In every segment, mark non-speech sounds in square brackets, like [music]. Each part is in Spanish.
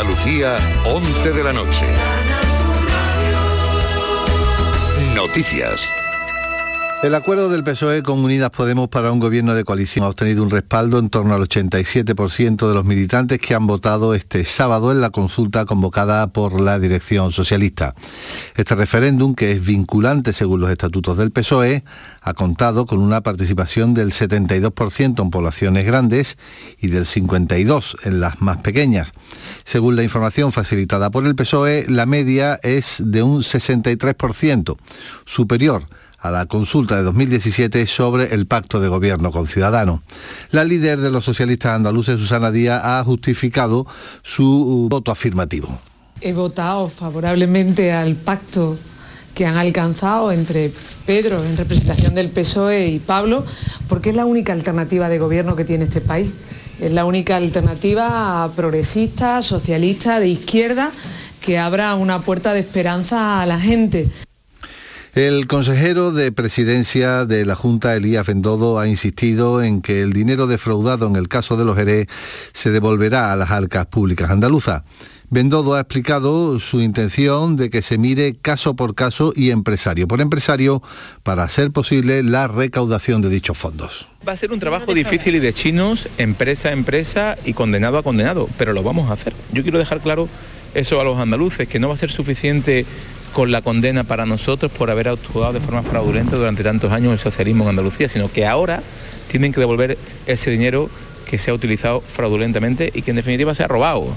Andalucía, 11 de la noche. Noticias. El acuerdo del PSOE con Unidas Podemos para un gobierno de coalición ha obtenido un respaldo en torno al 87% de los militantes que han votado este sábado en la consulta convocada por la dirección socialista. Este referéndum, que es vinculante según los estatutos del PSOE, ha contado con una participación del 72% en poblaciones grandes y del 52% en las más pequeñas. Según la información facilitada por el PSOE, la media es de un 63%, superior a la consulta de 2017 sobre el pacto de gobierno con Ciudadanos. La líder de los socialistas andaluces, Susana Díaz, ha justificado su voto afirmativo. He votado favorablemente al pacto que han alcanzado entre Pedro en representación del PSOE y Pablo, porque es la única alternativa de gobierno que tiene este país. Es la única alternativa progresista, socialista, de izquierda, que abra una puerta de esperanza a la gente. El consejero de presidencia de la Junta, Elías Bendodo, ha insistido en que el dinero defraudado en el caso de los Jerez se devolverá a las arcas públicas andaluzas. Bendodo ha explicado su intención de que se mire caso por caso y empresario por empresario para hacer posible la recaudación de dichos fondos. Va a ser un trabajo difícil y de chinos, empresa a empresa y condenado a condenado, pero lo vamos a hacer. Yo quiero dejar claro eso a los andaluces, que no va a ser suficiente con la condena para nosotros por haber actuado de forma fraudulenta durante tantos años el socialismo en Andalucía, sino que ahora tienen que devolver ese dinero que se ha utilizado fraudulentamente y que en definitiva se ha robado.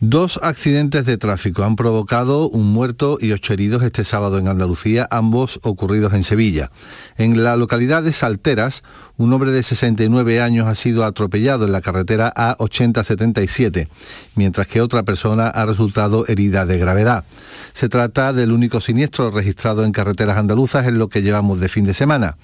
Dos accidentes de tráfico han provocado un muerto y ocho heridos este sábado en Andalucía, ambos ocurridos en Sevilla. En la localidad de Salteras, un hombre de 69 años ha sido atropellado en la carretera A8077, mientras que otra persona ha resultado herida de gravedad. Se trata del único siniestro registrado en carreteras andaluzas en lo que llevamos de fin de semana.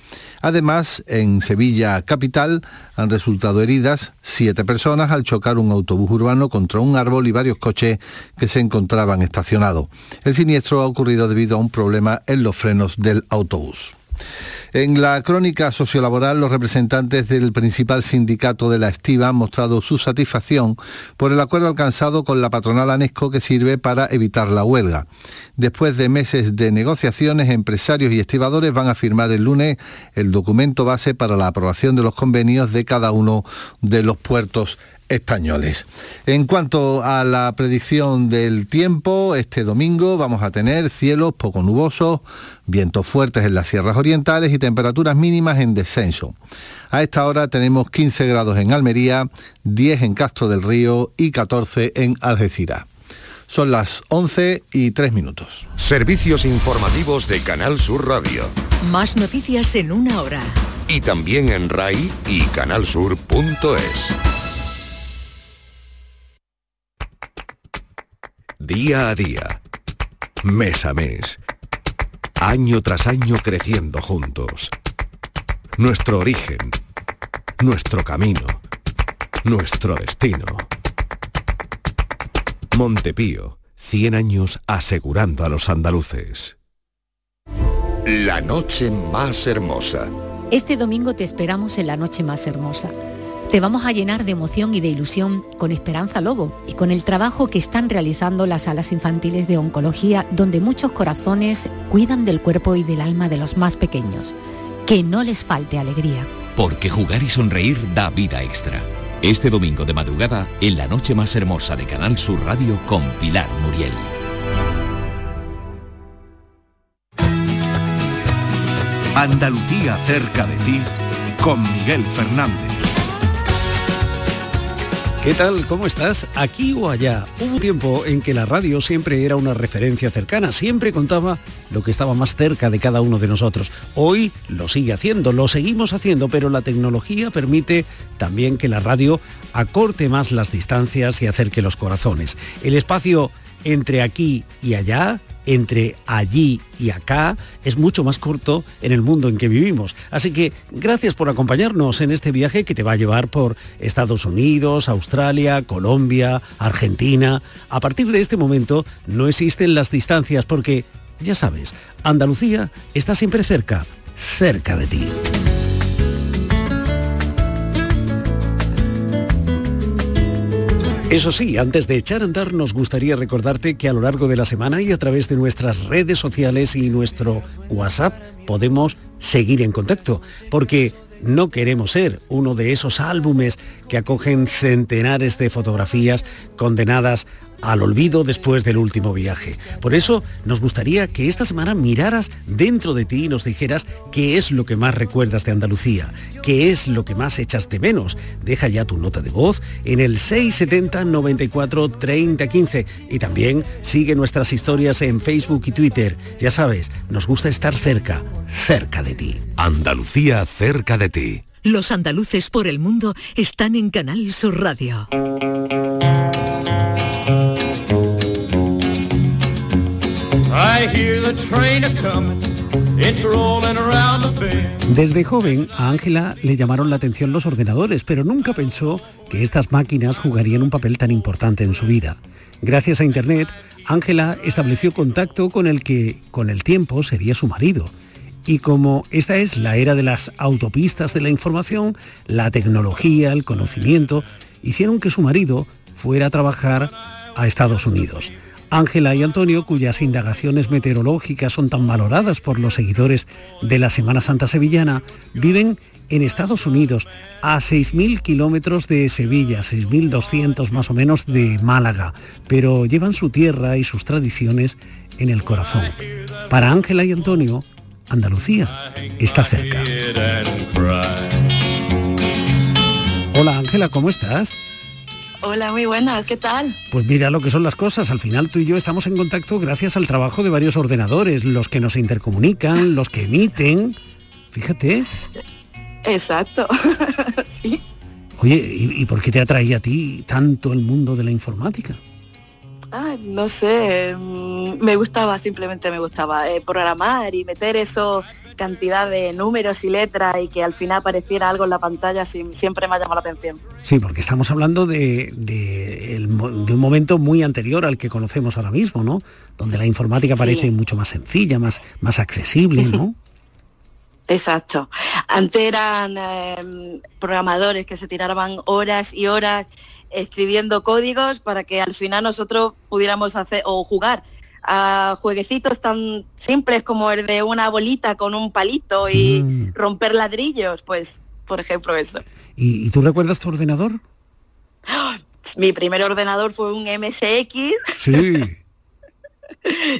Además, en Sevilla capital han resultado heridas siete personas al chocar un autobús urbano contra un árbol y varios coches que se encontraban estacionados. El siniestro ha ocurrido debido a un problema en los frenos del autobús. En la crónica sociolaboral, los representantes del principal sindicato de la estiva han mostrado su satisfacción por el acuerdo alcanzado con la patronal ANESCO que sirve para evitar la huelga. Después de meses de negociaciones, empresarios y estibadores van a firmar el lunes el documento base para la aprobación de los convenios de cada uno de los puertos españoles. En cuanto a la predicción del tiempo, este domingo vamos a tener cielos poco nubosos, vientos fuertes en las sierras orientales y temperaturas mínimas en descenso. A esta hora tenemos 15 grados en Almería, 10 en Castro del Río y 14 en Algeciras. Son las 11 y 3 minutos. Servicios informativos de Canal Sur Radio. Más noticias en una hora. Y también en RAI y canalsur.es. Día a día, mes a mes, año tras año creciendo juntos. Nuestro origen, nuestro camino, nuestro destino. Montepío, 100 años asegurando a los andaluces. La noche más hermosa. Este domingo te esperamos en la noche más hermosa. Te vamos a llenar de emoción y de ilusión con Esperanza Lobo y con el trabajo que están realizando las salas infantiles de oncología donde muchos corazones cuidan del cuerpo y del alma de los más pequeños. Que no les falte alegría. Porque jugar y sonreír da vida extra. Este domingo de madrugada en la noche más hermosa de Canal Sur Radio con Pilar Muriel. Andalucía cerca de ti con Miguel Fernández. ¿Qué tal? ¿Cómo estás? ¿Aquí o allá? Hubo tiempo en que la radio siempre era una referencia cercana, siempre contaba lo que estaba más cerca de cada uno de nosotros. Hoy lo sigue haciendo, lo seguimos haciendo, pero la tecnología permite también que la radio acorte más las distancias y acerque los corazones. El espacio entre aquí y allá entre allí y acá es mucho más corto en el mundo en que vivimos. Así que gracias por acompañarnos en este viaje que te va a llevar por Estados Unidos, Australia, Colombia, Argentina. A partir de este momento no existen las distancias porque, ya sabes, Andalucía está siempre cerca, cerca de ti. Eso sí, antes de echar a andar nos gustaría recordarte que a lo largo de la semana y a través de nuestras redes sociales y nuestro WhatsApp podemos seguir en contacto, porque no queremos ser uno de esos álbumes que acogen centenares de fotografías condenadas al olvido después del último viaje. Por eso nos gustaría que esta semana miraras dentro de ti y nos dijeras qué es lo que más recuerdas de Andalucía, qué es lo que más echas de menos. Deja ya tu nota de voz en el 670 94 30 15 y también sigue nuestras historias en Facebook y Twitter. Ya sabes, nos gusta estar cerca, cerca de ti. Andalucía cerca de ti. Los andaluces por el mundo están en Canal Sur Radio. Desde joven a Ángela le llamaron la atención los ordenadores, pero nunca pensó que estas máquinas jugarían un papel tan importante en su vida. Gracias a Internet, Ángela estableció contacto con el que con el tiempo sería su marido. Y como esta es la era de las autopistas de la información, la tecnología, el conocimiento, hicieron que su marido fuera a trabajar a Estados Unidos. Ángela y Antonio, cuyas indagaciones meteorológicas son tan valoradas por los seguidores de la Semana Santa Sevillana, viven en Estados Unidos, a 6.000 kilómetros de Sevilla, 6.200 más o menos de Málaga, pero llevan su tierra y sus tradiciones en el corazón. Para Ángela y Antonio, Andalucía está cerca. Hola Ángela, ¿cómo estás? Hola, muy buenas, ¿qué tal? Pues mira lo que son las cosas. Al final tú y yo estamos en contacto gracias al trabajo de varios ordenadores, los que nos intercomunican, [laughs] los que emiten. Fíjate. Exacto. [laughs] sí. Oye, ¿y, ¿y, por qué te atraía a ti tanto el mundo de la informática? Ay, no sé, mm, me gustaba, simplemente me gustaba eh, programar y meter eso cantidad de números y letras y que al final apareciera algo en la pantalla siempre me ha llamado la atención. Sí, porque estamos hablando de, de, el, de, un momento muy anterior al que conocemos ahora mismo, ¿no? Donde la informática sí. parece mucho más sencilla, más, más accesible, ¿no? [laughs] Exacto. Antes eran eh, programadores que se tiraban horas y horas escribiendo códigos para que al final nosotros pudiéramos hacer o jugar a jueguecitos tan simples como el de una bolita con un palito y mm. romper ladrillos, pues por ejemplo eso. ¿Y, ¿Y, tú recuerdas tu ordenador? Mi primer ordenador fue un MSX. Sí. [laughs]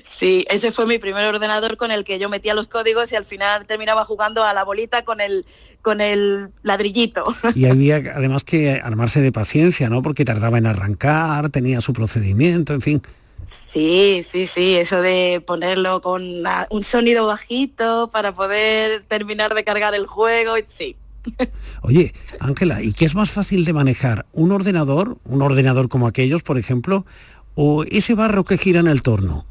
Sí, ese fue mi primer ordenador con el que yo metía los códigos y al final terminaba jugando a la bolita con el con el ladrillito. Y había además que armarse de paciencia, ¿no? Porque tardaba en arrancar, tenía su procedimiento, en fin. Sí, sí, sí, eso de ponerlo con una, un sonido bajito para poder terminar de cargar el juego, sí. Oye, Ángela, ¿y qué es más fácil de manejar? ¿Un ordenador, un ordenador como aquellos, por ejemplo, o ese barro que gira en el torno?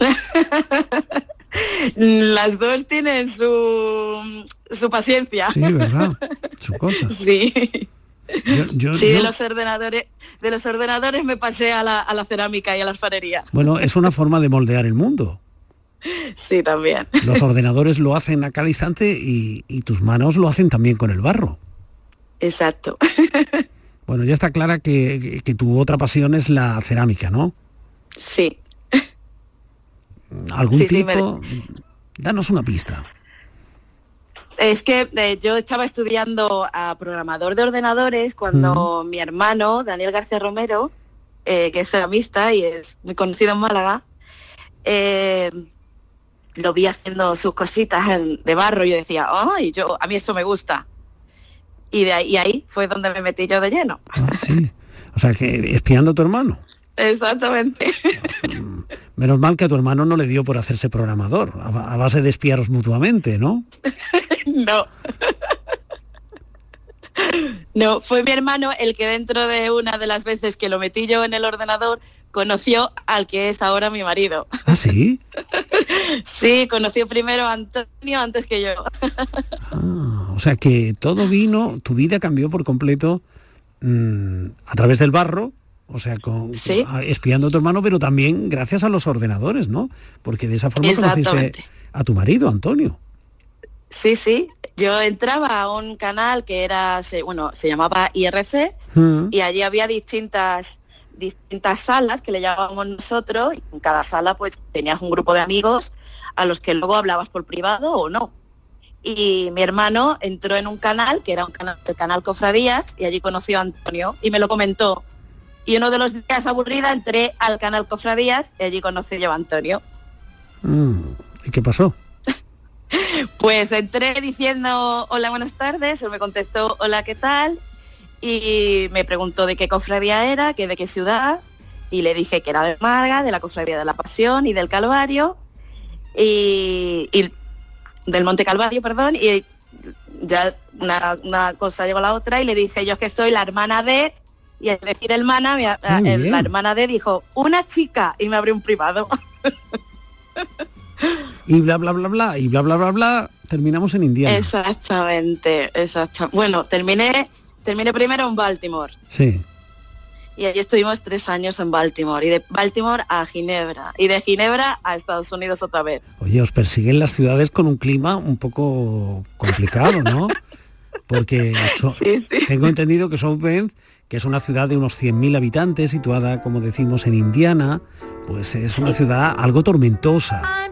[laughs] Las dos tienen su, su paciencia. Sí, ¿verdad? Su cosa. [laughs] Sí. Yo, yo, sí, yo... de los ordenadores, de los ordenadores me pasé a la, a la, cerámica y a la alfarería. Bueno, es una forma de moldear el mundo. [laughs] Sí, también. Los ordenadores lo hacen a cada instante y, y tus manos lo hacen también con el barro. Exacto. Bueno, ya está clara que, tu otra pasión es la cerámica, ¿no? Sí. [laughs] ¿Algún sí, tipo? Sí, me... Danos una pista. Es que eh, yo estaba estudiando a programador de ordenadores cuando mm. mi hermano, Daniel García Romero, eh, que es ceramista y es muy conocido en Málaga, eh, lo vi haciendo sus cositas de barro y yo decía, ay, yo, a mí eso me gusta. Y de ahí, y ahí fue donde me metí yo de lleno. Ah, sí. O sea, que espiando a tu hermano. Exactamente. Menos mal que a tu hermano no le dio por hacerse programador, a, base de espiaros mutuamente, ¿no? [laughs] no. No, fue mi hermano el que dentro de una de las veces que lo metí yo en el ordenador conoció al que es ahora mi marido. ¿Ah, sí? [laughs] sí, conoció primero a Antonio antes que yo. ah, o sea que todo vino, tu vida cambió por completo mmm, a través del barro, o sea, con, ¿Sí? con, espiando a tu hermano, pero también gracias a los ordenadores, ¿no? Porque de esa forma conociste a tu marido, Antonio. Sí, sí. Yo entraba a un canal que era, bueno, se llamaba IRC mm. y allí había distintas distintas salas que le llamábamos nosotros y en cada sala pues tenías un grupo de amigos a los que luego hablabas por privado o no. Y mi hermano entró en un canal, que era un canal, el canal Cofradías, y allí conoció a Antonio y me lo comentó. Y uno de los días aburrida entré al canal Cofradías y allí conocí yo a Antonio. Mm, ¿Y qué pasó? [laughs] Pues entré diciendo hola, buenas tardes, él me contestó hola, ¿qué tal? Y me preguntó de qué cofradía era, que de qué ciudad, y le dije que era de Málaga, de la cofradía de la Pasión y del Calvario, y, y del Monte Calvario, perdón, y ya una, una cosa llegó a la otra y le dije yo que soy la hermana de, y al decir hermana, mi- el- bien. la hermana de dijo, una chica, y me abrió un privado. [laughs] Y bla, bla, bla, bla, y bla, bla, bla, bla, terminamos en Indiana. Exactamente, exacto. Bueno, terminé, terminé primero en Baltimore. Sí. Y allí estuvimos tres años en Baltimore. Y de Baltimore a Ginebra. Y de Ginebra a Estados Unidos otra vez. Oye, os persiguen las ciudades con un clima un poco complicado, ¿no? Porque so- Sí, sí. tengo entendido que South Bend, que es una ciudad de unos 100.000 habitantes, situada, como decimos, en Indiana, pues es una ciudad algo tormentosa.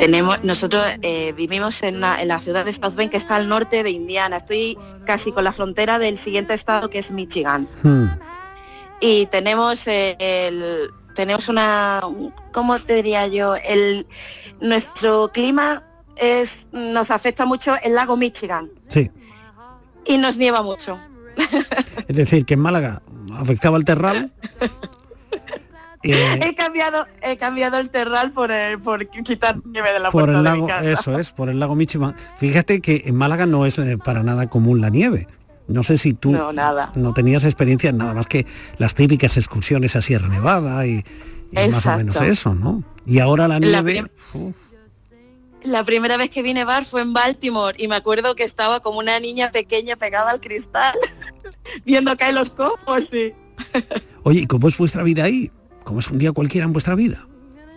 Tenemos, nosotros eh, vivimos en la, en la ciudad de South Bend, que está al norte de Indiana. Estoy casi con la frontera del siguiente estado, que es Michigan. Hmm. Y tenemos eh, el, tenemos una, ¿cómo te diría yo? El, nuestro clima es, nos afecta mucho el lago Michigan Sí. y nos nieva mucho. Es decir, que en Málaga afectaba el terral. [laughs] eh, He cambiado, he cambiado el terral por, el- por quitar nieve de la por puerta el de lago, mi casa. eso es, por el lago Michigan. Fíjate que en Málaga no es eh, para nada común la nieve. No sé si tú No, nada. no tenías experiencia nada más que las típicas excursiones a Sierra Nevada y, y más o menos eso, ¿no? Y ahora la nieve, La primera vez que vine a bar fue en Baltimore y me acuerdo que estaba como una niña pequeña pegada al cristal, [laughs] viendo caer los copos y... oye, ¿y cómo es vuestra vida ahí? ¿Cómo es un día cualquiera en vuestra vida?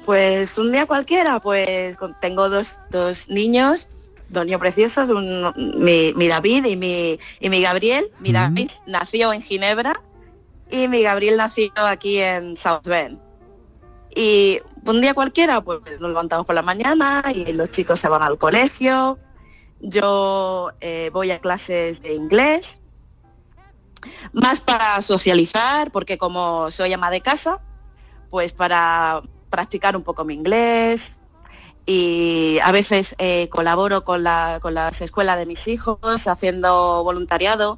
Pues un día cualquiera, pues tengo dos, dos niños, dos niños preciosos, un- mi, mi David y mi, y mi Gabriel. Mi. David nació en Ginebra y mi Gabriel nació aquí en South Bend. Y un día cualquiera, pues nos levantamos por la mañana y los chicos se van al colegio. Yo eh, voy a clases de inglés, más para socializar, porque como soy ama de casa, pues para practicar un poco mi inglés y a veces eh, colaboro con, la, con las escuelas de mis hijos haciendo voluntariado.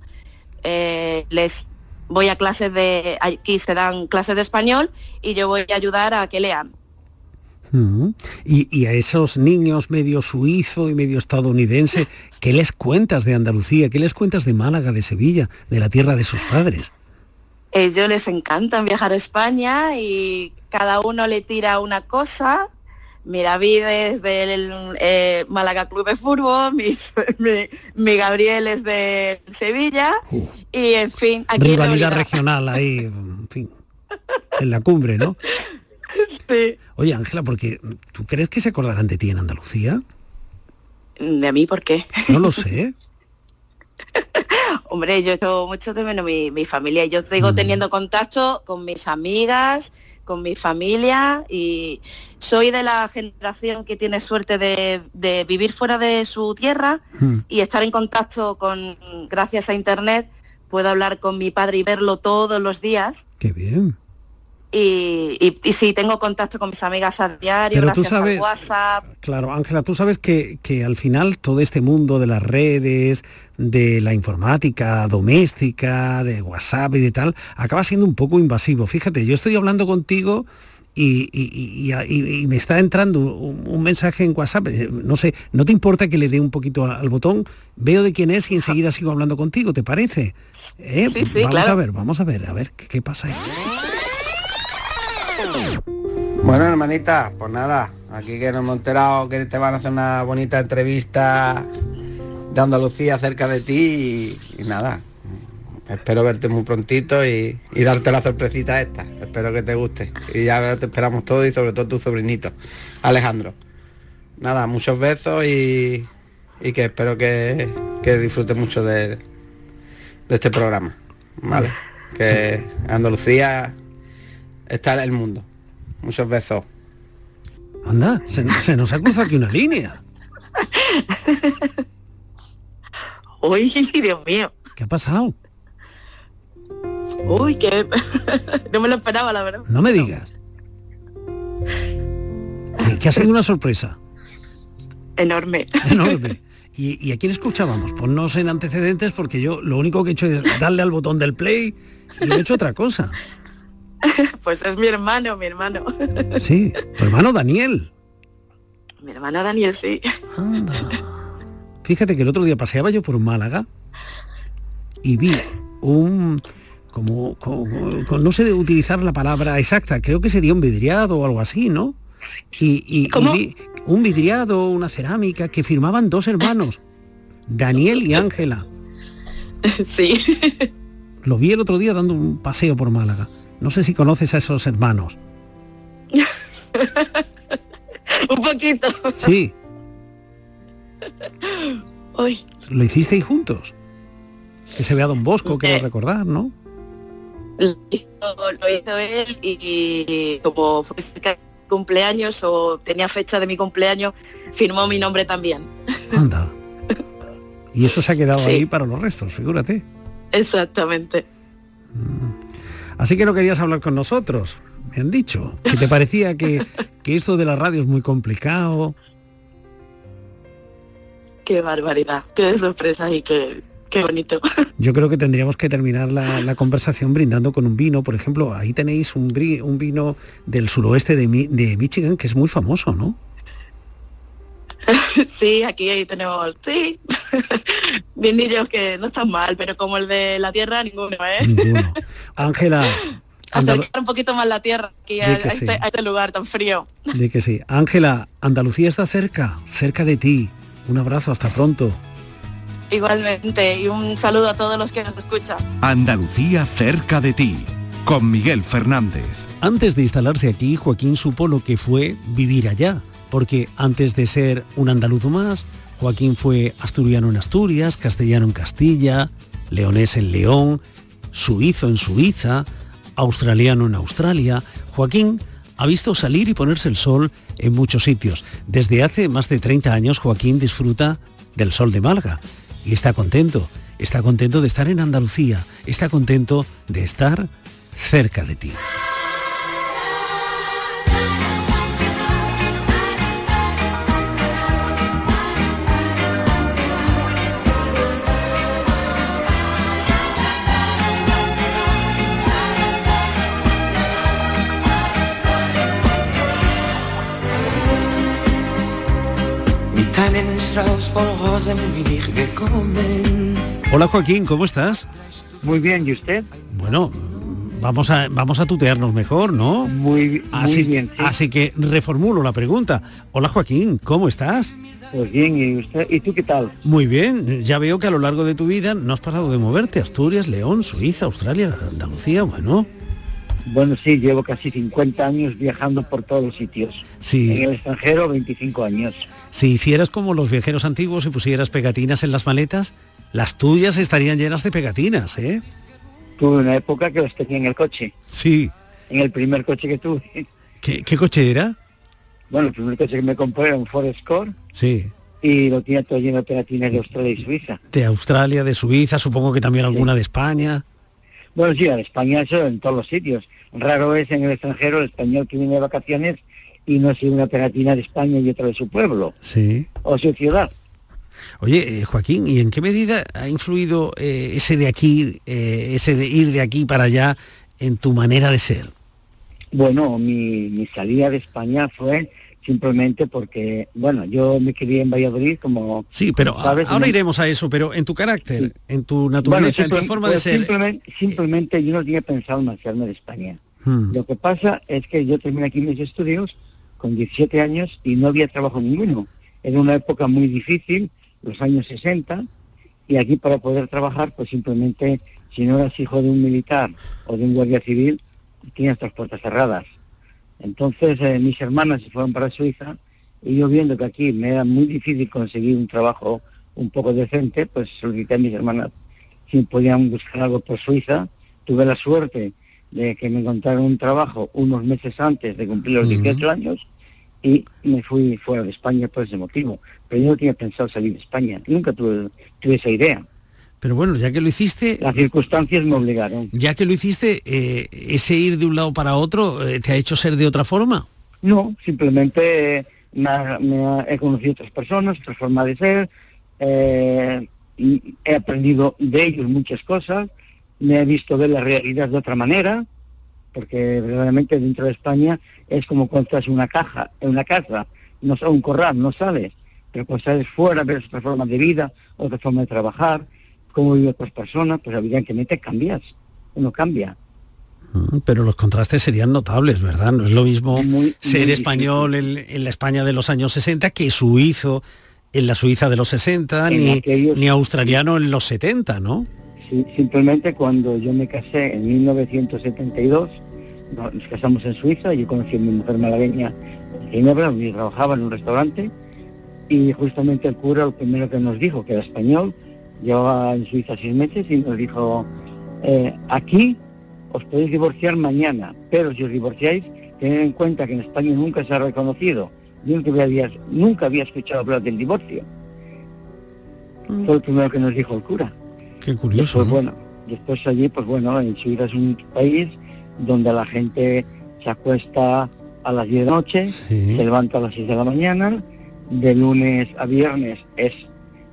Eh, les voy a clases de, aquí se dan clases de español y yo voy a ayudar a que lean. Ujú. y, y a esos niños medio suizo y medio estadounidense, ¿qué les cuentas de Andalucía? ¿Qué les cuentas de Málaga, de Sevilla, de la tierra de sus padres? Ellos les encantan viajar a España y cada uno le tira una cosa. Mi David es del eh, Málaga Club de Fútbol, [laughs] mi, mi- mi Gabriel es de Sevilla y en fin, aquí Rivalidad regional ahí, [laughs] en fin, en la cumbre, ¿no? Sí. Oye, Ángela, porque ¿tú crees que se acordarán de ti en Andalucía? ¿De mí por qué? No lo sé. [laughs] [laughs] Hombre, yo echo mucho de menos mi, mi familia. Yo sigo Mm. teniendo contacto con mis amigas, con mi familia y soy de la generación que tiene suerte de, de vivir fuera de su tierra Mm. y estar en contacto con, gracias a internet, puedo hablar con mi padre y verlo todos los días. Qué bien. Y, y- y sí, tengo contacto con mis amigas a diario, Pero tú gracias sabes- al WhatsApp. Claro, Ángela, tú sabes que, que al final todo este mundo de las redes, de la informática doméstica, de WhatsApp y de tal, acaba siendo un poco invasivo. Fíjate, yo estoy hablando contigo y, y- y- y- me está entrando un, un mensaje en WhatsApp, eh, no sé, ¿no te importa que le dé un poquito al, al botón? Veo de quién es y enseguida sigo hablando contigo, ¿te parece? ¿Eh? Sí, sí, vamos claro. a ver, vamos a ver, a ver, ¿qué, qué pasa ahí? Bueno, hermanita, pues nada, aquí que nos hemos enterado que te van a hacer una bonita entrevista de Andalucía cerca de ti y, y nada. Espero verte muy prontito y, y darte la sorpresita esta. Espero que te guste. Y ya te esperamos todo y sobre todo tu sobrinito, Alejandro. Nada, muchos besos y, y que espero que, que disfrutes mucho de, de este programa. Vale. que Andalucía está el mundo. Muchos besos. Anda, se, se nos ha cruzado aquí una línea. [laughs] Uy, Dios mío. ¿Qué ha pasado? Uy, que [laughs] no me lo esperaba, la verdad. No me digas. Que, que ha sido una sorpresa. Enorme. [laughs] Enorme. ¿Y, y a quién escuchábamos? Ponnos en antecedentes porque yo lo único que he hecho es darle al botón del play y no he hecho otra cosa. [laughs] Pues es mi hermano, mi hermano. [laughs] Sí, tu hermano Daniel. Mi hermano Daniel, sí. Anda. Fíjate que el otro día paseaba yo por Málaga y vi un como, como- como- no sé de utilizar la palabra exacta, creo que sería un vidriado o algo así, ¿no? Y, y- un vidriado, una cerámica que firmaban dos hermanos, Daniel y Ángela. [laughs] Sí. Lo vi el otro día dando un paseo por Málaga. No sé si conoces a esos hermanos. [laughs] Un poquito. Sí, Uy, lo hicisteis juntos. Que se vea Don Bosco, quiero Eh. recordar, ¿no? lo hizo, lo hizo él y como fue cerca cumpleaños o tenía fecha de mi cumpleaños, firmó mi nombre también. Anda. [laughs] Y eso se ha quedado Sí. ahí para los restos, figúrate. Exactamente. Así que no querías hablar con nosotros, me han dicho. Que te parecía que, que esto de la radio es muy complicado. Qué barbaridad, qué sorpresa y qué, qué bonito. [laughs] Yo creo que tendríamos que terminar la, la conversación brindando con un vino. Por ejemplo, ahí tenéis un, bri- un vino del suroeste de, Mi- de Michigan que es muy famoso, ¿no? [laughs] Sí, aquí ahí tenemos, sí, [laughs] vinillos que no están mal, pero como el de la tierra, ninguno, ¿eh? Ninguno. [laughs] Ángela, Andalu- Acercar un poquito más la tierra aquí a, Di que a este, sí. a este lugar tan frío. de que sí. Ángela, Andalucía está cerca, cerca de ti. Un abrazo, hasta pronto. Igualmente, y un saludo a todos los que nos escuchan. Andalucía cerca de ti, con Miguel Fernández. Antes de instalarse aquí, Joaquín supo lo que fue vivir allá, porque antes de ser un andaluz más, Joaquín fue asturiano en Asturias, castellano en Castilla, leonés en León, suizo en Suiza, australiano en Australia. Joaquín ha visto salir y ponerse el sol en muchos sitios. Desde hace más de 30 años, Joaquín disfruta del sol de Málaga y está contento. Está contento de estar en Andalucía, está contento de estar cerca de ti. Hola Joaquín, ¿cómo estás? Muy bien, ¿y usted? Bueno, vamos a, vamos a tutearnos mejor, ¿no? Muy, Así, muy bien, sí. así que reformulo la pregunta. Hola Joaquín, ¿cómo estás? Pues bien, ¿y usted? ¿Y tú qué tal? Muy bien, ya veo que a lo largo de tu vida no has parado de moverte. Asturias, León, Suiza, Australia, Andalucía, bueno. Bueno, sí, llevo casi 50 años viajando por todos los sitios. Sí. En el extranjero, 25 años. Si hicieras como los viajeros antiguos y pusieras pegatinas en las maletas, las tuyas estarían llenas de pegatinas, ¿eh? Tuve una época que los tenía en el coche, Sí. en el primer coche que tuve. ¿Qué, qué coche era? Bueno, el primer coche que me compré era un Ford Escort Sí. y lo tenía todo lleno de pegatinas de Australia y Suiza. De Australia, de Suiza, supongo que también alguna de España. Bueno, sí, en España eso en todos los sitios. Raro es en el extranjero el español que viene de vacaciones y no sigue una pegatina de España y otra de su pueblo Sí. o su ciudad. Oye, eh, Joaquín, ¿y en qué medida ha influido eh, ese de aquí, eh, ese de ir de aquí para allá en tu manera de ser? Bueno, mi, mi salida de España fue simplemente porque, bueno, yo me crié en Valladolid como... Sí, pero sabes, ahora iremos a eso, pero en tu carácter, en tu Bueno, naturaleza, en tu forma de pues ser. Simplemente, simplemente yo no tenía pensado marcharme de España. Hmm. Lo que pasa es que yo terminé aquí mis estudios con 17 años y no había trabajo ninguno. Era una época muy difícil, los años 60, y aquí para poder trabajar, pues simplemente, si no eras hijo de un militar o de un guardia civil, tenías las puertas cerradas. Entonces eh, mis hermanas se fueron para Suiza y yo viendo que aquí me era muy difícil conseguir un trabajo un poco decente, pues solicité a mis hermanas si podían buscar algo por Suiza tuve la suerte de que me encontraron un trabajo unos meses antes de cumplir los 18 años y me fui fuera de España por ese motivo. Pero yo no tenía pensado salir de España, nunca tuve, tuve esa idea. Pero bueno, ya que lo hiciste... Las circunstancias me obligaron. Ya que lo hiciste, eh, ¿ese ir de un lado para otro eh, te ha hecho ser de otra forma? No, simplemente me, ha- me ha- he conocido otras personas, otra forma de ser, eh, y he aprendido de ellos muchas cosas, me he visto ver la realidad de otra manera, porque verdaderamente dentro de España es como cuando estás en una caja, en una casa, no un corral, no sales, pero cuando sales fuera ves otra forma de vida, otra forma de trabajar, cómo viven otras personas, pues evidentemente cambias, uno cambia. Mm, Pero los contrastes serían notables, ¿verdad? No es lo mismo ser muy español en, en la España de los años 60 que suizo en la Suiza de los 60, En ni, aquellos- ni australiano en los 70, ¿no? Sí, simplemente cuando yo me casé en 1972, no- nos casamos en Suiza, yo conocí a mi mujer malagueña en Ginebra, donde trabajaba en un restaurante, y justamente el cura lo primero que nos dijo, que era español, llevaba en Suiza seis meses, y nos dijo, eh, aquí os podéis divorciar mañana, pero si os divorciáis, tened en cuenta que en España nunca se ha reconocido, nunca había, nunca había escuchado hablar del divorcio. Fue lo primero que nos dijo el cura. Qué curioso. Después, ¿no? bueno, después allí, pues bueno, en Suiza es un país donde la gente se acuesta a las 10 de la noche, se levanta a las 6 de la mañana, de lunes a viernes es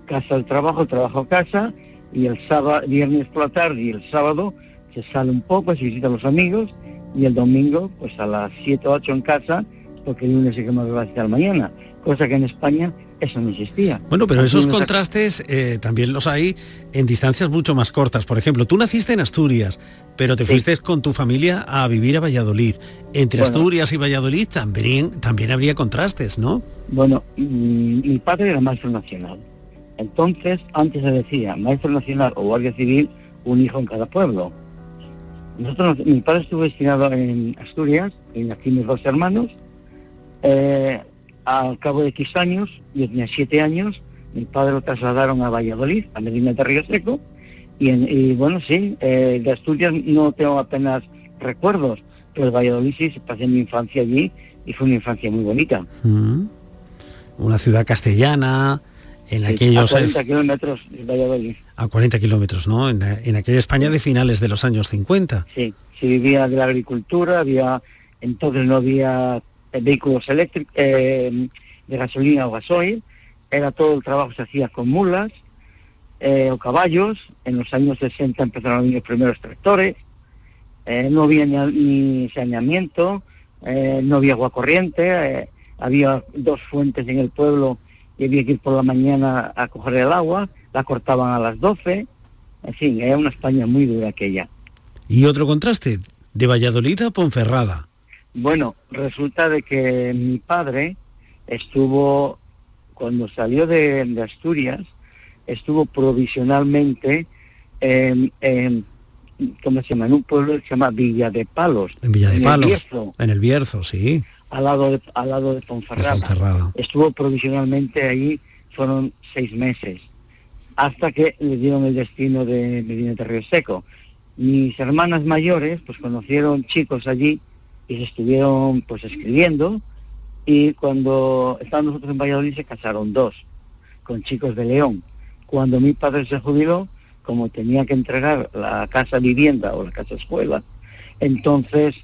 casa al trabajo, trabajo a casa, y el sábado, viernes por la tarde y el sábado se sale un poco, se visita a los amigos, y el domingo, pues a las 7 o 8 en casa, porque el lunes se quema a las 7 de la mañana, cosa que en España eso no existía. Bueno, pero esos contrastes eh, también los hay en distancias mucho más cortas. Por ejemplo, tú naciste en Asturias, pero te fuiste con tu familia a vivir a Valladolid. Entre Bueno. Asturias y Valladolid también, también habría contrastes, ¿no? Bueno, mm, mi padre era maestro nacional. Entonces, antes se decía maestro nacional o guardia civil, un hijo en cada pueblo. Nosotros, mi padre estuvo destinado en Asturias, y nací mis dos hermanos. Eh, al cabo de X años, yo tenía siete años, mi padre lo trasladaron a Valladolid, a Medina de Río Seco, y, en- y bueno, sí, eh, de Asturias no tengo apenas recuerdos, pero de Valladolid sí, pasé mi infancia allí y fue una infancia muy bonita. Mm. Una ciudad castellana, en aquellos... a 40 kilómetros de Valladolid. a 40 kilómetros, ¿no? En, en aquella España de finales de los años 50. Sí, se vivía de la agricultura, había entonces no había vehículos eléctricos eh, de gasolina o gasoil, era todo el trabajo se hacía con mulas eh, o caballos. En los años 60 empezaron a venir los primeros tractores, eh, no había ni, ni saneamiento, no había agua corriente, había dos fuentes en el pueblo y había que ir por la mañana a coger el agua, la cortaban a las 12, en fin, era una España muy dura aquella. Y otro contraste, de Valladolid a Ponferrada. Bueno, resulta de que mi padre estuvo, cuando salió de, de Asturias, estuvo provisionalmente en, en- ¿cómo se llama? En un pueblo que se llama Villa de Palos. En Villa de el Palos. Bierzo, En el Bierzo, sí. al lado de, al lado de Ponferrada. Ponferrada. Estuvo provisionalmente ahí, fueron seis meses, hasta que le dieron el destino de Medina de Río Seco. Mis hermanas mayores, pues conocieron chicos allí y se estuvieron pues escribiendo y cuando estaban nosotros en Valladolid se casaron dos con chicos de León. Cuando mi padre se jubiló, como tenía que entregar la casa vivienda o la casa escuela, entonces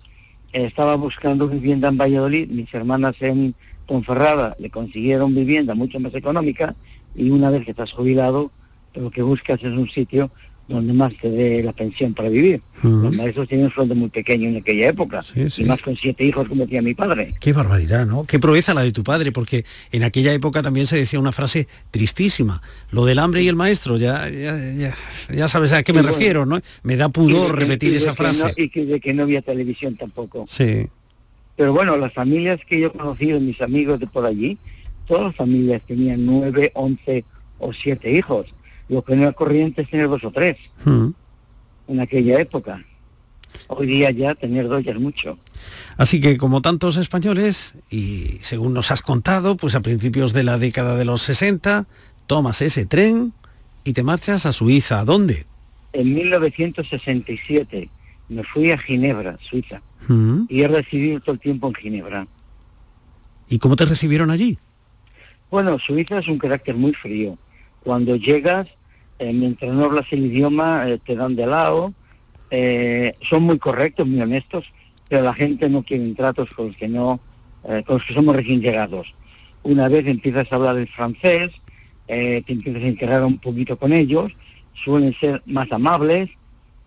eh, estaba buscando vivienda en Valladolid, mis hermanas en Ponferrada le consiguieron vivienda mucho más económica y una vez que estás jubilado, lo que buscas es un sitio donde más te dé la pensión para vivir. Los maestros tenían un sueldo muy pequeño en aquella época, sí. y más con siete hijos como tenía mi padre. Qué barbaridad, ¿no? Qué proeza la de tu padre, porque en aquella época también se decía una frase tristísima. Lo del hambre y el maestro, ya, ya, ya, ya sabes a qué me Sí, bueno. refiero, ¿no? Me da pudor que- repetir esa frase. no- y que de que no había televisión tampoco. Sí. Pero bueno, las familias que yo he conocido, mis amigos de por allí, todas las familias tenían nueve, once o siete hijos. Lo que no era corriente es tener dos o tres Mm. en aquella época. Hoy día ya tener dos ya es mucho. Así que como tantos españoles, y según nos has contado, pues a principios de la década de los 60, tomas ese tren y te marchas a Suiza. ¿A dónde? En 1967 me fui a Ginebra, Suiza, Mm. y he residido todo el tiempo en Ginebra. ¿Y cómo te recibieron allí? Bueno, Suiza es un carácter muy frío. Cuando llegas, eh, mientras no hablas el idioma, eh, te dan de lado. eh, son muy correctos, muy honestos, pero la gente no quiere tratos con los que no, con los que somos recién llegados. Una vez empiezas a hablar el francés, te empiezas a integrar un poquito con ellos, suelen ser más amables,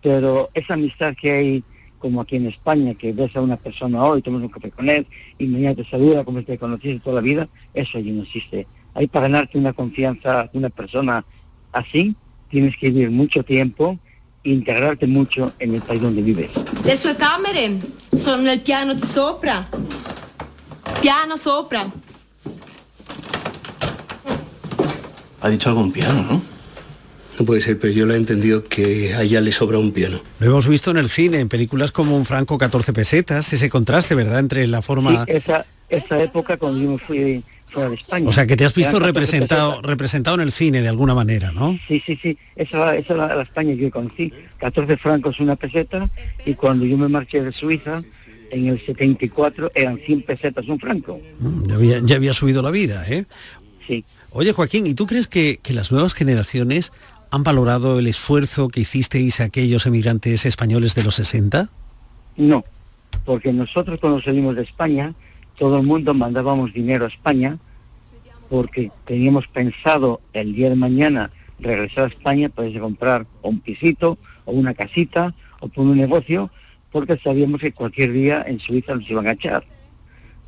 pero esa amistad que hay como aquí en España, que ves a una persona hoy, tomas un café con él, inmediatamente te saluda como si te conociese toda la vida, eso allí no existe. Hay para ganarte una confianza una persona así, tienes que vivir mucho tiempo, integrarte mucho en el país donde vives. Le sue camere sono nel piano di sopra. Piano sopra. Ha dicho algún piano, ¿no? No puede ser, pero yo lo he entendido que a ella le sobra un piano. Lo hemos visto en el cine, en películas como Un Franco 14 pesetas, ese contraste, ¿verdad?, entre la forma... Sí, esa, esa época cuando yo me fui fuera de España. O sea, que te has visto Eran 14 representado, representado en el cine de alguna manera, ¿no? Sí, sí, sí. Esa, es la, la España que conocí. 14 francos una peseta y cuando yo me marché de Suiza, en el 74 eran 100 pesetas un franco. Mm, Ya había, ya había subido la vida, ¿eh? Sí. Oye, Joaquín, ¿y tú crees que, que las nuevas generaciones han valorado el esfuerzo que hicisteis aquellos emigrantes españoles de los 60? No, porque nosotros cuando salimos de España, todo el mundo mandábamos dinero a España porque teníamos pensado el día de mañana regresar a España para a comprar un pisito o una casita o por un negocio porque sabíamos que cualquier día en Suiza nos iban a echar.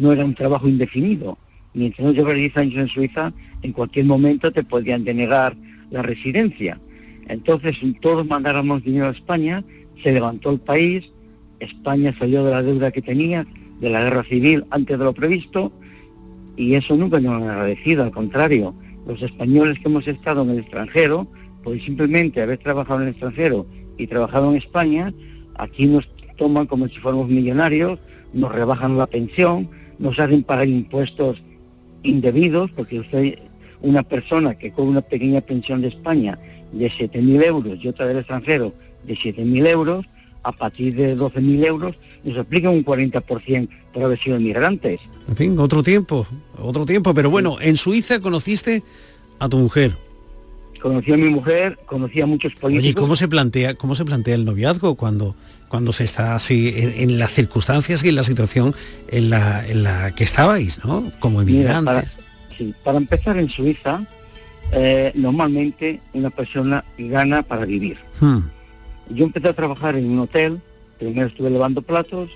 No era un trabajo indefinido. Mientras no llevas 10 años en Suiza, en cualquier momento te podían denegar la residencia. Entonces todos mandáramos dinero a España, se levantó el país, España salió de la deuda que tenía, de la guerra civil antes de lo previsto, y eso nunca nos han agradecido, al contrario, los españoles que hemos estado en el extranjero, pues simplemente haber trabajado en el extranjero y trabajado en España, aquí nos toman como si fuéramos millonarios, nos rebajan la pensión, nos hacen pagar impuestos indebidos, porque usted, una persona que cobra una pequeña pensión de España de 7.000 euros y otra del extranjero de 7.000 euros, a partir de 12.000 euros nos aplican un 40% por haber sido inmigrantes. En fin, otro tiempo, otro tiempo. Pero bueno, en Suiza conociste a tu mujer. Conocí a mi mujer, conocí a muchos políticos. Oye, ¿cómo se plantea, cómo se plantea el noviazgo cuando, cuando se está así en, en las circunstancias y en la situación en la, en la que estabais, ¿no? Como Mira, inmigrantes. para, sí, para empezar en Suiza, eh, normalmente una persona gana para vivir. Hmm. Yo empecé a trabajar en un hotel, primero estuve lavando platos,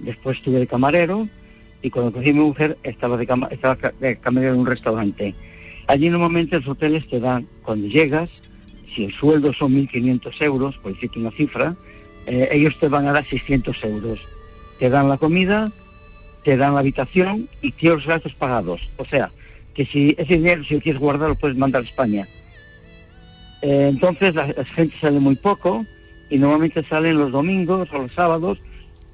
después estuve de camarero y cuando conocí a mi mujer estaba de, estaba de camarero en un restaurante. Allí normalmente los hoteles te dan, cuando llegas, si el sueldo son 1.500 euros, por decirte una cifra, eh, ellos te van a dar 600 euros. Te dan la comida, te dan la habitación y tienes los gastos pagados. O sea, que si ese dinero, si lo quieres guardar, lo puedes mandar a España. Eh, entonces la gente sale muy poco y normalmente salen los domingos o los sábados.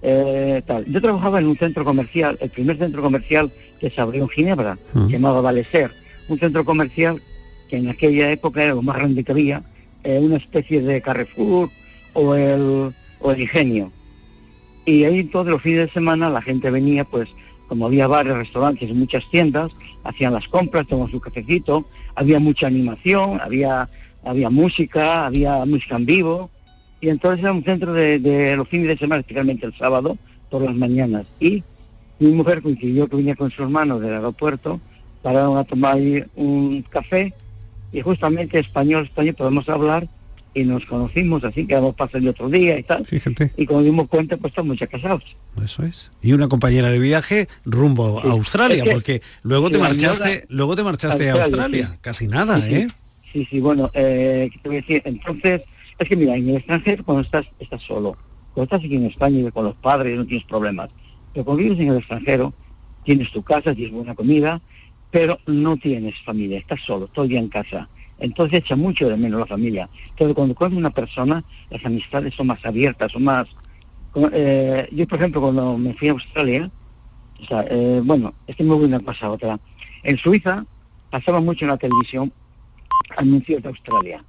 eh, tal. Yo trabajaba en un centro comercial, el primer centro comercial que se abrió en Ginebra, se llamaba Valeser, un centro comercial que en aquella época era lo más grande que había, eh, una especie de Carrefour o el, o el Ingenio. Y ahí todos los fines de semana la gente venía, pues como había bares, restaurantes y muchas tiendas, hacían las compras, tomaban su cafecito, había mucha animación, había, había música, había música en vivo, y entonces era un centro de, de los fines de semana, especialmente el sábado, por las mañanas. Y mi mujer coincidió que venía con su hermano del aeropuerto, pararon a tomar ahí un café, y justamente español, español podemos hablar, y nos conocimos, así que vamos pasar el otro día y tal. Fíjate. Y cuando dimos cuenta, pues estamos ya casados. Eso es. Y una compañera de viaje rumbo a Australia, Es que porque luego te marchaste, luego te marchaste a Australia, sí. Casi nada, sí. ¿eh? Sí, sí, bueno, eh, ¿qué te voy a decir? Entonces, es que mira, en el extranjero cuando estás, estás solo. Cuando estás aquí en España con los padres no tienes problemas. Pero cuando vives en el extranjero, tienes tu casa, tienes buena comida, pero no tienes familia, estás solo, todo el día en casa. Entonces echa mucho de menos la familia. Pero cuando conoces una persona, las amistades son más abiertas, son más... eh, yo, por ejemplo, cuando me fui a Australia, o sea, eh, bueno, es que me voy una cosa a otra. En Suiza pasaba mucho en la televisión anuncios de Australia.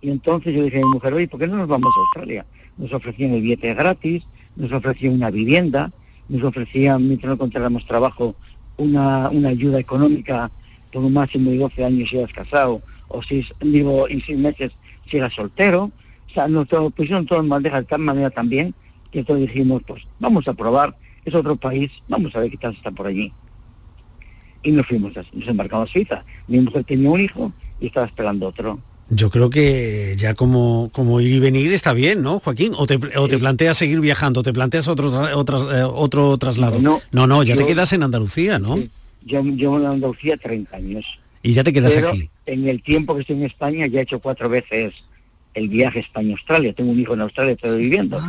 Y entonces yo dije a mi mujer, oye, ¿por qué no nos vamos a Australia? nos ofrecían el billete gratis, nos ofrecían una vivienda, nos ofrecían, mientras no encontráramos trabajo, una, una ayuda económica por un máximo de 12 años si eras casado, o seis, digo, en seis meses si eras soltero. O sea, nos pusieron todo en bandeja de tal manera también que todos dijimos, pues vamos a probar, es otro país, vamos a ver qué tal está por allí. Y nos fuimos, nos embarcamos a Suiza. Mi mujer tenía un hijo y estaba esperando otro. Yo creo que ya como, como ir y venir está bien, ¿no, Joaquín? ¿O te, o te planteas seguir viajando? ¿Te planteas otro, otras, eh, otro traslado? No, no, no, ya te quedas en Andalucía, ¿no? Yo llevo en Andalucía 30 años. Y ya te quedas Pero aquí. en el tiempo que estoy en España ya he hecho cuatro veces el viaje España-Australia. Tengo un hijo en Australia, estoy viviendo.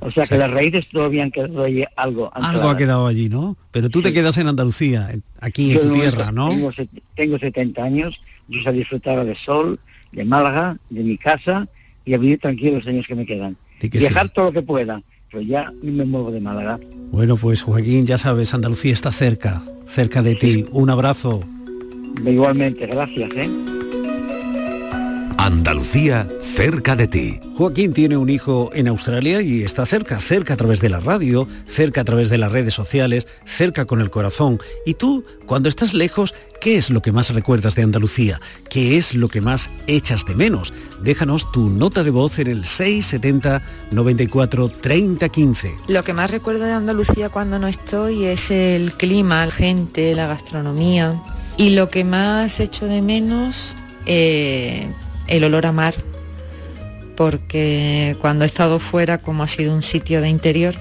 O sea que las raíces todavía han quedado ahí algo. Algo ha quedado allí, ¿no? Pero tú te quedas en Andalucía, aquí Yo en tu tierra, ¿no? Tengo, tengo 70 años, yo sé disfrutar del sol, de Málaga, de mi casa y a vivir tranquilo los años que me quedan. Que Viajar sí. todo lo que pueda, pero ya me muevo de Málaga. Bueno, pues Joaquín, ya sabes, Andalucía está cerca, cerca de ti. Un abrazo. Igualmente, gracias, ¿eh? Andalucía, cerca de ti. Joaquín tiene un hijo en Australia y está cerca, cerca a través de la radio, cerca a través de las redes sociales, cerca con el corazón. Y tú, cuando estás lejos, ¿qué es lo que más recuerdas de Andalucía? ¿Qué es lo que más echas de menos? Déjanos tu nota de voz en el 670 94 30 15. Lo que más recuerdo de Andalucía cuando no estoy es el clima, la gente, la gastronomía. Y lo que más echo de menos, eh, el olor a mar. Porque cuando he estado fuera, como ha sido un sitio de interior,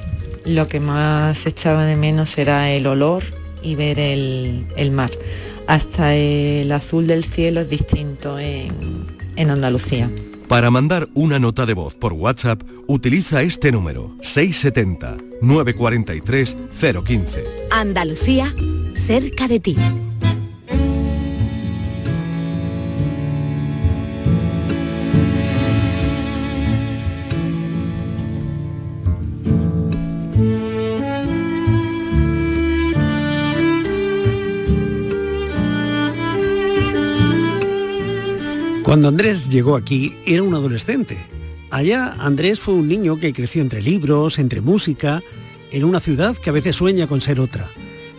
lo que más echaba de menos era el olor y ver el, el mar. Hasta el azul del cielo es distinto en, en Andalucía. Para mandar una nota de voz por WhatsApp, utiliza este número 670 943 015. Andalucía, cerca de ti. Cuando Andrés llegó aquí era un adolescente. Allá Andrés fue un niño que creció entre libros, entre música, en una ciudad que a veces sueña con ser otra.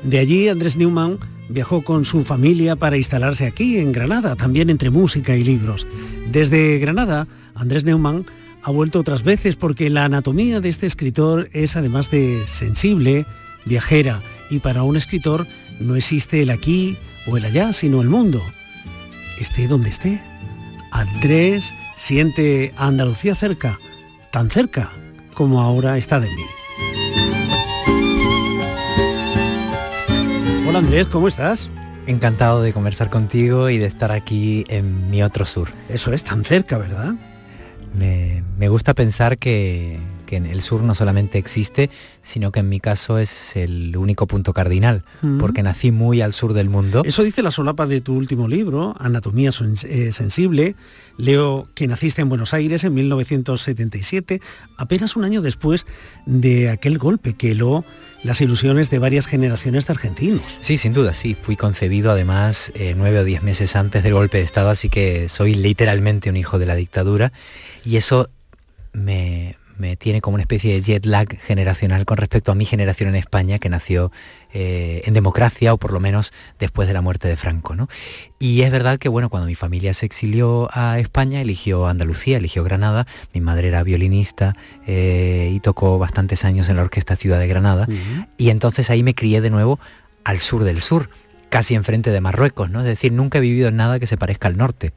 De allí Andrés Newman viajó con su familia para instalarse aquí en Granada, también entre música y libros. Desde Granada, Andrés Neumann ha vuelto otras veces porque la anatomía de este escritor es además de sensible, viajera, y para un escritor no existe el aquí o el allá, sino el mundo. Esté donde esté. Andrés siente a Andalucía cerca, tan cerca como ahora está de mí. Hola Andrés, ¿cómo estás? Encantado de conversar contigo y de estar aquí en mi otro sur. Eso es, tan cerca, ¿verdad? Me, me gusta pensar que, que en el sur no solamente existe, sino que en mi caso es el único punto cardinal, Mm. porque nací muy al sur del mundo. Eso dice la solapa de tu último libro, Anatomía eh, Sensible. Leo que naciste en Buenos Aires en 1977, apenas un año después de aquel golpe que heló las ilusiones de varias generaciones de argentinos. Sí, sin duda, sí. Fui concebido además eh, nueve o diez meses antes del golpe de Estado, así que soy literalmente un hijo de la dictadura. Y eso me, me tiene como una especie de jet lag generacional con respecto a mi generación en España, que nació eh, en democracia, o por lo menos después de la muerte de Franco. ¿no? Y es verdad que bueno, cuando mi familia se exilió a España, eligió Andalucía, eligió Granada. Mi madre era violinista eh, y tocó bastantes años en la Orquesta Ciudad de Granada. Y entonces ahí me crié de nuevo al sur del sur, casi enfrente de Marruecos, ¿no? Es decir, nunca he vivido en nada que se parezca al norte.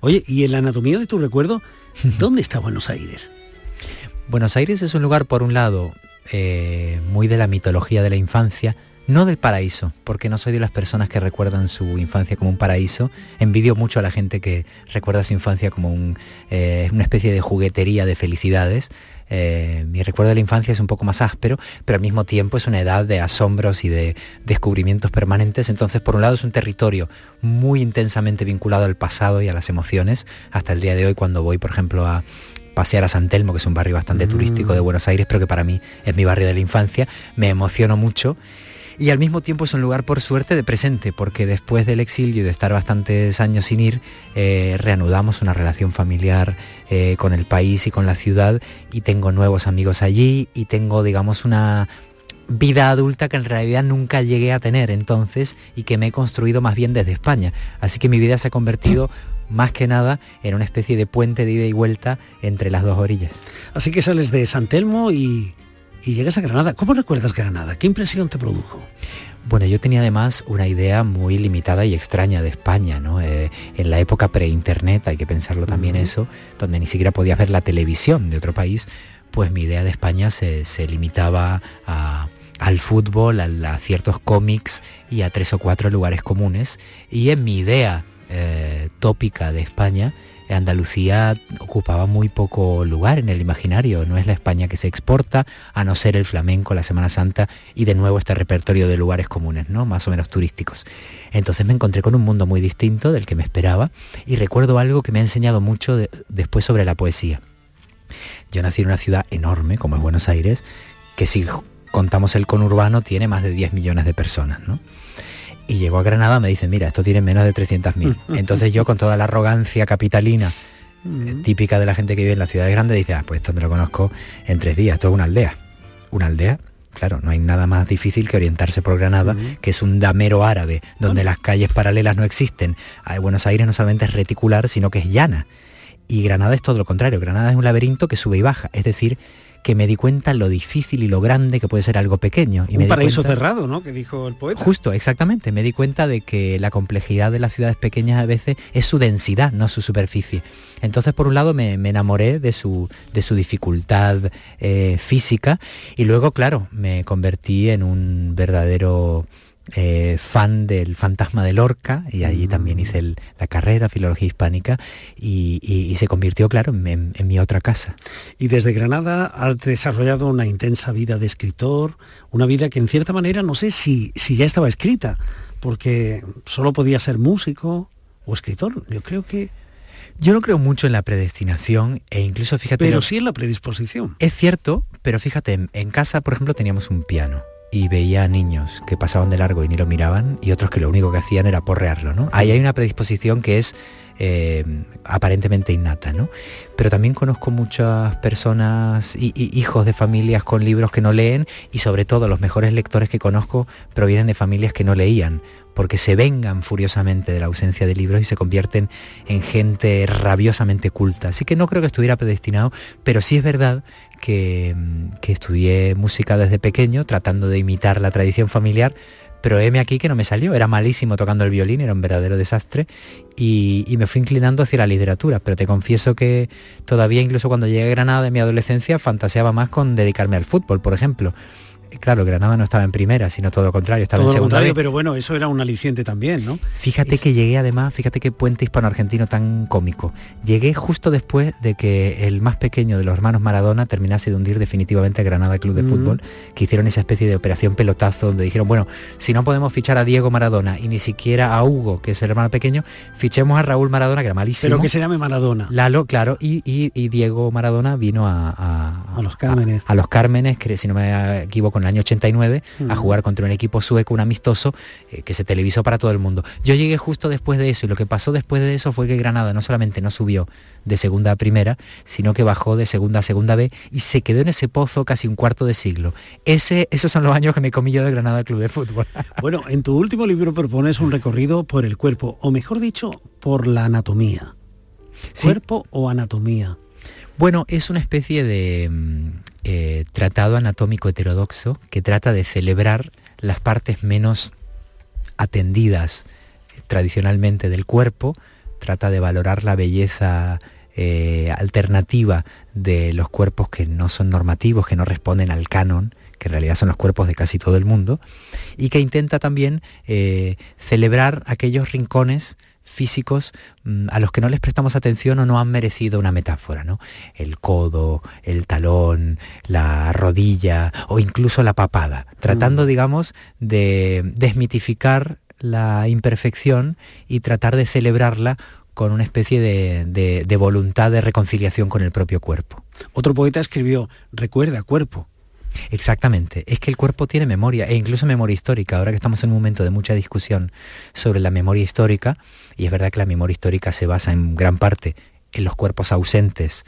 Oye, y en la anatomía de tu recuerdo, [laughs] ¿dónde está Buenos Aires? Buenos Aires es un lugar, por un lado, eh, muy de la mitología de la infancia, no del paraíso, porque no soy de las personas que recuerdan su infancia como un paraíso. Envidio mucho a la gente que recuerda su infancia como eh, una especie de juguetería de felicidades. Eh, mi recuerdo de la infancia es un poco más áspero, pero al mismo tiempo es una edad de asombros y de descubrimientos permanentes. Entonces, por un lado, es un territorio muy intensamente vinculado al pasado y a las emociones, hasta el día de hoy cuando voy, por ejemplo, a pasear a San Telmo, que es un barrio bastante turístico de Buenos Aires, pero que para mí es mi barrio de la infancia, me emociono mucho. y al mismo tiempo es un lugar por suerte de presente, porque después del exilio y de estar bastantes años sin ir, eh, reanudamos una relación familiar eh, con el país y con la ciudad y tengo nuevos amigos allí y tengo, digamos, una vida adulta que en realidad nunca llegué a tener entonces y que me he construido más bien desde España. Así que mi vida se ha convertido más que nada en una especie de puente de ida y vuelta entre las dos orillas. Así que sales de San Telmo y, llegas a Granada. ¿Cómo recuerdas Granada? ¿Qué impresión te produjo? Bueno, yo tenía además una idea muy limitada y extraña de España, ¿no? Eh, en la época pre-internet, hay que pensarlo también eso, donde ni siquiera podías ver la televisión de otro país, pues mi idea de España se, limitaba al fútbol, a, ciertos cómics y a tres o cuatro lugares comunes. Y en mi idea eh, tópica de España, Andalucía ocupaba muy poco lugar en el imaginario, no es la España que se exporta, a no ser el flamenco, la Semana Santa y de nuevo este repertorio de lugares comunes, ¿no? más o menos turísticos. Entonces me encontré con un mundo muy distinto del que me esperaba y recuerdo algo que me ha enseñado mucho después sobre la poesía. Yo nací en una ciudad enorme como es Buenos Aires, que si contamos el conurbano tiene más de 10 millones de personas, ¿no? Y llegó a Granada me dice, mira, esto tiene menos de 300.000. [laughs] Entonces yo con toda la arrogancia capitalina eh, típica de la gente que vive en las ciudades grandes, dice, ah, pues esto me lo conozco en tres días, esto es una aldea. Una aldea, claro, no hay nada más difícil que orientarse por Granada, que es un damero árabe, donde las calles paralelas no existen. Buenos Aires no solamente es reticular, sino que es llana. Y Granada es todo lo contrario, Granada es un laberinto que sube y baja, es decir, que me di cuenta lo difícil y lo grande que puede ser algo pequeño. Y Un paraíso cerrado, ¿no? Que dijo el poeta. Justo, exactamente. Me di cuenta de que la complejidad de las ciudades pequeñas a veces es su densidad, no su superficie. Entonces, por un lado, me, enamoré de su, de su dificultad eh, física y luego, claro, me convertí en un verdadero eh, fan del fantasma de Lorca y allí también hice la carrera, filología hispánica y, se convirtió, claro, en, mi otra casa. Y desde Granada has desarrollado una intensa vida de escritor, una vida que en cierta manera no sé si, si ya estaba escrita, porque solo podía ser músico o escritor. Yo creo que... Yo no creo mucho en la predestinación e incluso fíjate... Pero sí en la predisposición. Es cierto, pero fíjate, en casa, por ejemplo, teníamos un piano y veía niños que pasaban de largo y ni lo miraban y otros que lo único que hacían era porrearlo, ¿no? Ahí hay una predisposición que es eh, aparentemente innata, ¿no? Pero también conozco muchas personas y, hijos de familias con libros que no leen y sobre todo los mejores lectores que conozco provienen de familias que no leían porque se vengan furiosamente de la ausencia de libros y se convierten en gente rabiosamente culta. Así que no creo que estuviera predestinado, pero sí es verdad que, estudié música desde pequeño, tratando de imitar la tradición familiar, pero heme aquí que no me salió, era malísimo tocando el violín, era un verdadero desastre y, y, me fui inclinando hacia la literatura, pero te confieso que todavía incluso cuando llegué a Granada en mi adolescencia fantaseaba más con dedicarme al fútbol, por ejemplo claro, Granada no estaba en primera, sino todo lo contrario, estaba en segunda. Contrario, pero bueno, eso era un aliciente también, ¿no? Fíjate que llegué además, fíjate qué puente hispano-argentino tan cómico. Llegué justo después de que el más pequeño de los hermanos Maradona terminase de hundir definitivamente a Granada Club de Fútbol, que hicieron esa especie de operación pelotazo donde dijeron, bueno, si no podemos fichar a Diego Maradona y ni siquiera a Hugo, que es el hermano pequeño, fichemos a Raúl Maradona, que era malísimo. Pero que se llame Maradona. Lalo, claro, y, Diego Maradona vino a, a, los Cármenes. A, los Cármenes, que si no me equivoco, en el año 89 a jugar contra un equipo sueco, un amistoso, eh, que se televisó para todo el mundo. Yo llegué justo después de eso y lo que pasó después de eso fue que Granada no solamente no subió de segunda a primera, sino que bajó de segunda a segunda B y se quedó en ese pozo casi un cuarto de siglo. Ese, esos son los años que me comí yo de Granada Club de Fútbol. [laughs] Bueno, en tu último libro propones un recorrido por el cuerpo, o mejor dicho, por la anatomía. ¿Cuerpo o anatomía? Bueno, es una especie de mm, eh, tratado anatómico heterodoxo que trata de celebrar las partes menos atendidas eh, tradicionalmente del cuerpo, trata de valorar la belleza eh, alternativa de los cuerpos que no son normativos, que no responden al canon, que en realidad son los cuerpos de casi todo el mundo, y que intenta también celebrar aquellos rincones físicos mm, a los que no les prestamos atención o no han merecido una metáfora, ¿no? El codo, el talón, la rodilla o incluso la papada, tratando, mm. digamos, de desmitificar la imperfección y tratar de celebrarla con una especie de, de voluntad de reconciliación con el propio cuerpo. Otro poeta escribió, recuerda cuerpo, Exactamente, es que el cuerpo tiene memoria e incluso memoria histórica. Ahora que estamos en un momento de mucha discusión sobre la memoria histórica, y es verdad que la memoria histórica se basa en gran parte en los cuerpos ausentes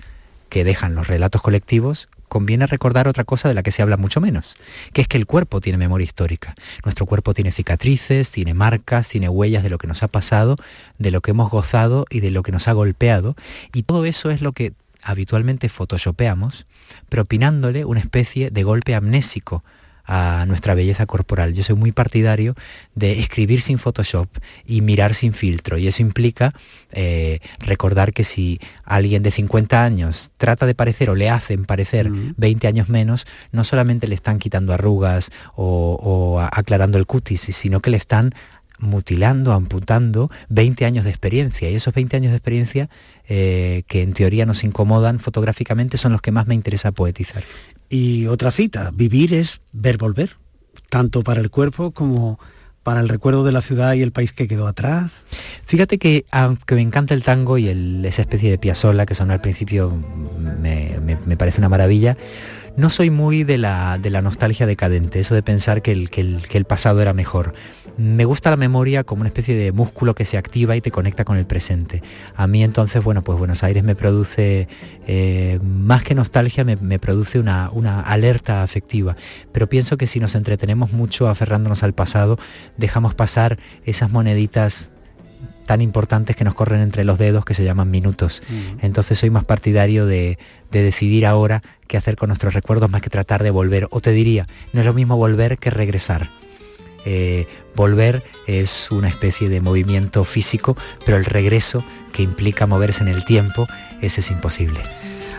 que dejan los relatos colectivos, conviene recordar otra cosa de la que se habla mucho menos, que es que el cuerpo tiene memoria histórica. Nuestro cuerpo tiene cicatrices, tiene marcas, tiene huellas de lo que nos ha pasado, de lo que hemos gozado y de lo que nos ha golpeado, y todo eso es lo que habitualmente photoshopeamos, propinándole una especie de golpe amnésico a nuestra belleza corporal. Yo soy muy partidario de escribir sin Photoshop y mirar sin filtro. Y eso implica eh, recordar que si alguien de 50 años trata de parecer o le hacen parecer 20 años menos, no solamente le están quitando arrugas o, o aclarando el cutis, sino que le están mutilando, amputando 20 años de experiencia. Y esos 20 años de experiencia eh, que en teoría nos incomodan fotográficamente son los que más me interesa poetizar. Y otra cita, vivir es ver volver, tanto para el cuerpo como para el recuerdo de la ciudad y el país que quedó atrás. Fíjate que aunque me encanta el tango y esa especie de piazola que sonó al principio me, parece una maravilla, no soy muy de la, de la nostalgia decadente, eso de pensar que el, que el pasado era mejor. Me gusta la memoria como una especie de músculo que se activa y te conecta con el presente. A mí entonces, bueno, pues Buenos Aires me produce, eh, más que nostalgia, me, produce una, una, alerta afectiva. Pero pienso que si nos entretenemos mucho aferrándonos al pasado, dejamos pasar esas moneditas tan importantes que nos corren entre los dedos que se llaman minutos. Mm. Entonces soy más partidario de, de decidir ahora qué hacer con nuestros recuerdos más que tratar de volver. O te diría, no es lo mismo volver que regresar. Eh, volver es una especie de movimiento físico, pero el regreso que implica moverse en el tiempo, ese es imposible.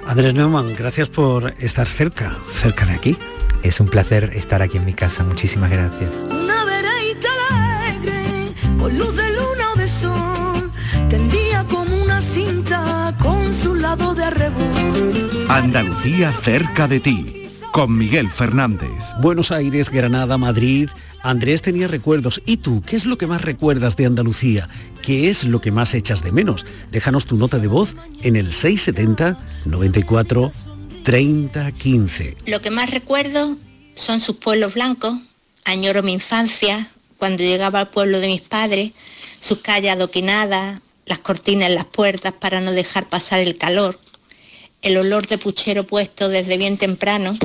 Andrés Neumann, gracias por estar cerca, cerca de aquí. Es un placer estar aquí en mi casa, muchísimas gracias. Una alegre, con luz de luna o de sol, tendía como una cinta con su lado de arrebol. Andalucía cerca de ti, con Miguel Fernández. Buenos Aires, Granada, Madrid, Andrés tenía recuerdos. ¿Y tú qué es lo que más recuerdas de Andalucía? ¿Qué es lo que más echas de menos? Déjanos tu nota de voz en el 670 94 30 15. Lo que más recuerdo son sus pueblos blancos. Añoro mi infancia, cuando llegaba al pueblo de mis padres, sus calles adoquinadas, las cortinas en las puertas para no dejar pasar el calor, el olor de puchero puesto desde bien temprano,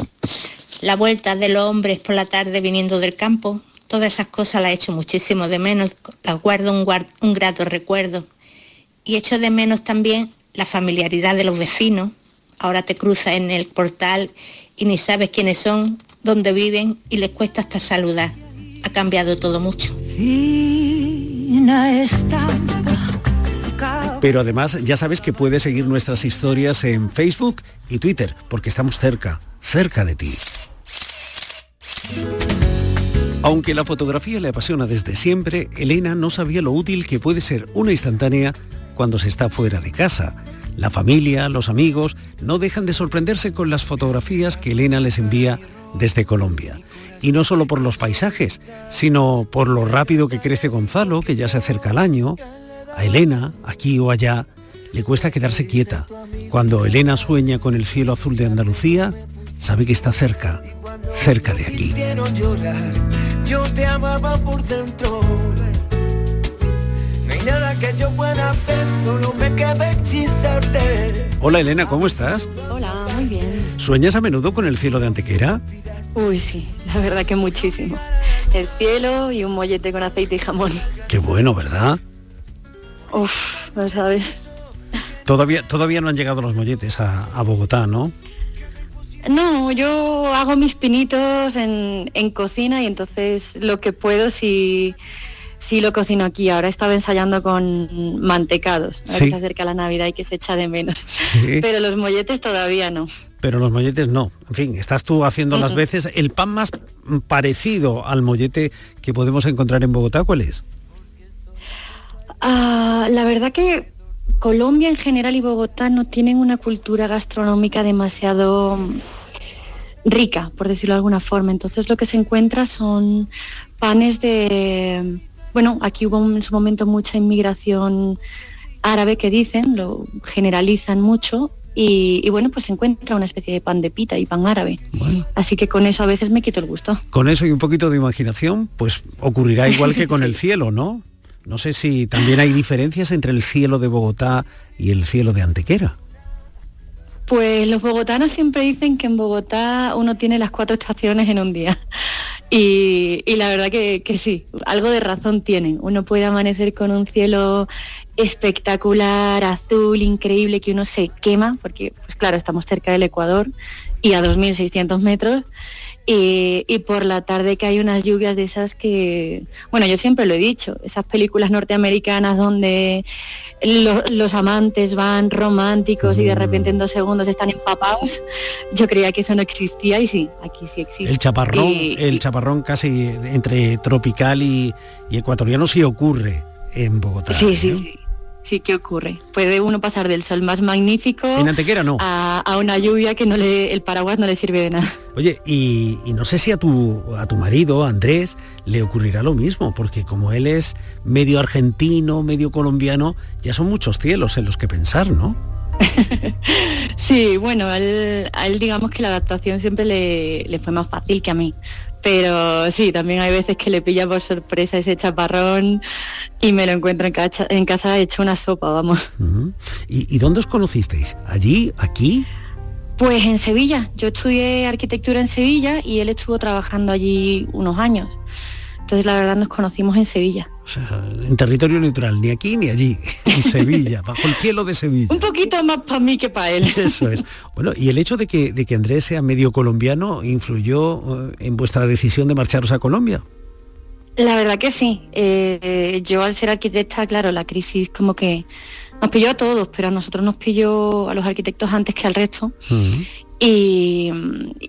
la vuelta de los hombres por la tarde viniendo del campo, todas esas cosas las echo muchísimo de menos, las guardo un, grato recuerdo. Y echo de menos también la familiaridad de los vecinos. Ahora te cruzas en el portal y ni sabes quiénes son, dónde viven y les cuesta hasta saludar. Ha cambiado todo mucho. Pero además ya sabes que puedes seguir nuestras historias en Facebook y Twitter, porque estamos cerca, cerca de ti. Aunque la fotografía le apasiona desde siempre, Elena no sabía lo útil que puede ser una instantánea cuando se está fuera de casa. La familia, los amigos, no dejan de sorprenderse con las fotografías que Elena les envía desde Colombia. Y no solo por los paisajes, sino por lo rápido que crece Gonzalo, que ya se acerca al año. A Elena, aquí o allá, le cuesta quedarse quieta. Cuando Elena sueña con el cielo azul de Andalucía, sabe que está cerca, cerca de aquí. Yo te amaba por dentro. No hay nada que yo pueda hacer, solo me queda hechizarte. Hola Elena, ¿cómo estás? Hola, muy bien. ¿Sueñas a menudo con el cielo de Antequera? Uy, sí, la verdad que muchísimo. El cielo y un mollete con aceite y jamón. Qué bueno, ¿verdad? Uf, no sabes. Todavía, todavía no han llegado los molletes a, a Bogotá, ¿no? No, yo hago mis pinitos en, cocina y entonces lo que puedo si, si lo cocino aquí. Ahora he estado ensayando con mantecados, ahora que se acerca la Navidad y que se echa de menos. [laughs] Pero los molletes todavía no. Pero los molletes no. En fin, estás tú haciendo las veces. El pan más parecido al mollete que podemos encontrar en Bogotá, ¿cuál es? Ah, la verdad que Colombia en general y Bogotá no tienen una cultura gastronómica demasiado rica, por decirlo de alguna forma. Entonces lo que se encuentra son panes de... Bueno, aquí hubo en su momento mucha inmigración árabe que dicen, lo generalizan mucho, y, y bueno, pues se encuentra una especie de pan de pita y pan árabe. Así que con eso a veces me quito el gusto. Con eso y un poquito de imaginación, pues ocurrirá igual que con el cielo, ¿no? No sé si también hay diferencias entre el cielo de Bogotá y el cielo de Antequera. Pues los bogotanos siempre dicen que en Bogotá uno tiene las cuatro estaciones en un día. [laughs] Y, la verdad que, que sí, algo de razón tienen. Uno puede amanecer con un cielo espectacular, azul, increíble, que uno se quema, porque pues claro, estamos cerca del Ecuador y a 2.600 metros. Y, y por la tarde que hay unas lluvias de esas que, bueno, yo siempre lo he dicho, esas películas norteamericanas donde lo- los amantes van románticos y de repente en dos segundos están empapados, yo creía que eso no existía y sí, aquí sí existe. El chaparrón, Y- el chaparrón casi entre tropical y, ecuatoriano sí ocurre en Bogotá. Sí, sí, sí. Sí, ¿qué ocurre? Puede uno pasar del sol más magnífico En Antequera no. a, a una lluvia que no le, el paraguas no le sirve de nada. Oye, y, y no sé si a tu, a tu marido, Andrés, le ocurrirá lo mismo, porque como él es medio argentino, medio colombiano, ya son muchos cielos en los que pensar, ¿no? [laughs] Sí, bueno, a él, a él digamos que la adaptación siempre le, le fue más fácil que a mí. Pero sí, también hay veces que le pilla por sorpresa ese chaparrón y me lo encuentro en, cacha- en casa hecho una sopa, vamos. ¿Y, y dónde os conocisteis? ¿Allí? ¿Aquí? Pues en Sevilla, yo estudié arquitectura en Sevilla y él estuvo trabajando allí unos años. Entonces la verdad nos conocimos en Sevilla. O sea, en territorio neutral, ni aquí ni allí, [laughs] en Sevilla, bajo el cielo de Sevilla. Un poquito más para mí que para él. [laughs] Eso es. Bueno, y el hecho de que, de que Andrés sea medio colombiano influyó eh, en vuestra decisión de marcharos a Colombia. La verdad que sí. Eh, yo al ser arquitecta, claro, la crisis como que nos pilló a todos, pero a nosotros nos pilló a los arquitectos antes que al resto. Y,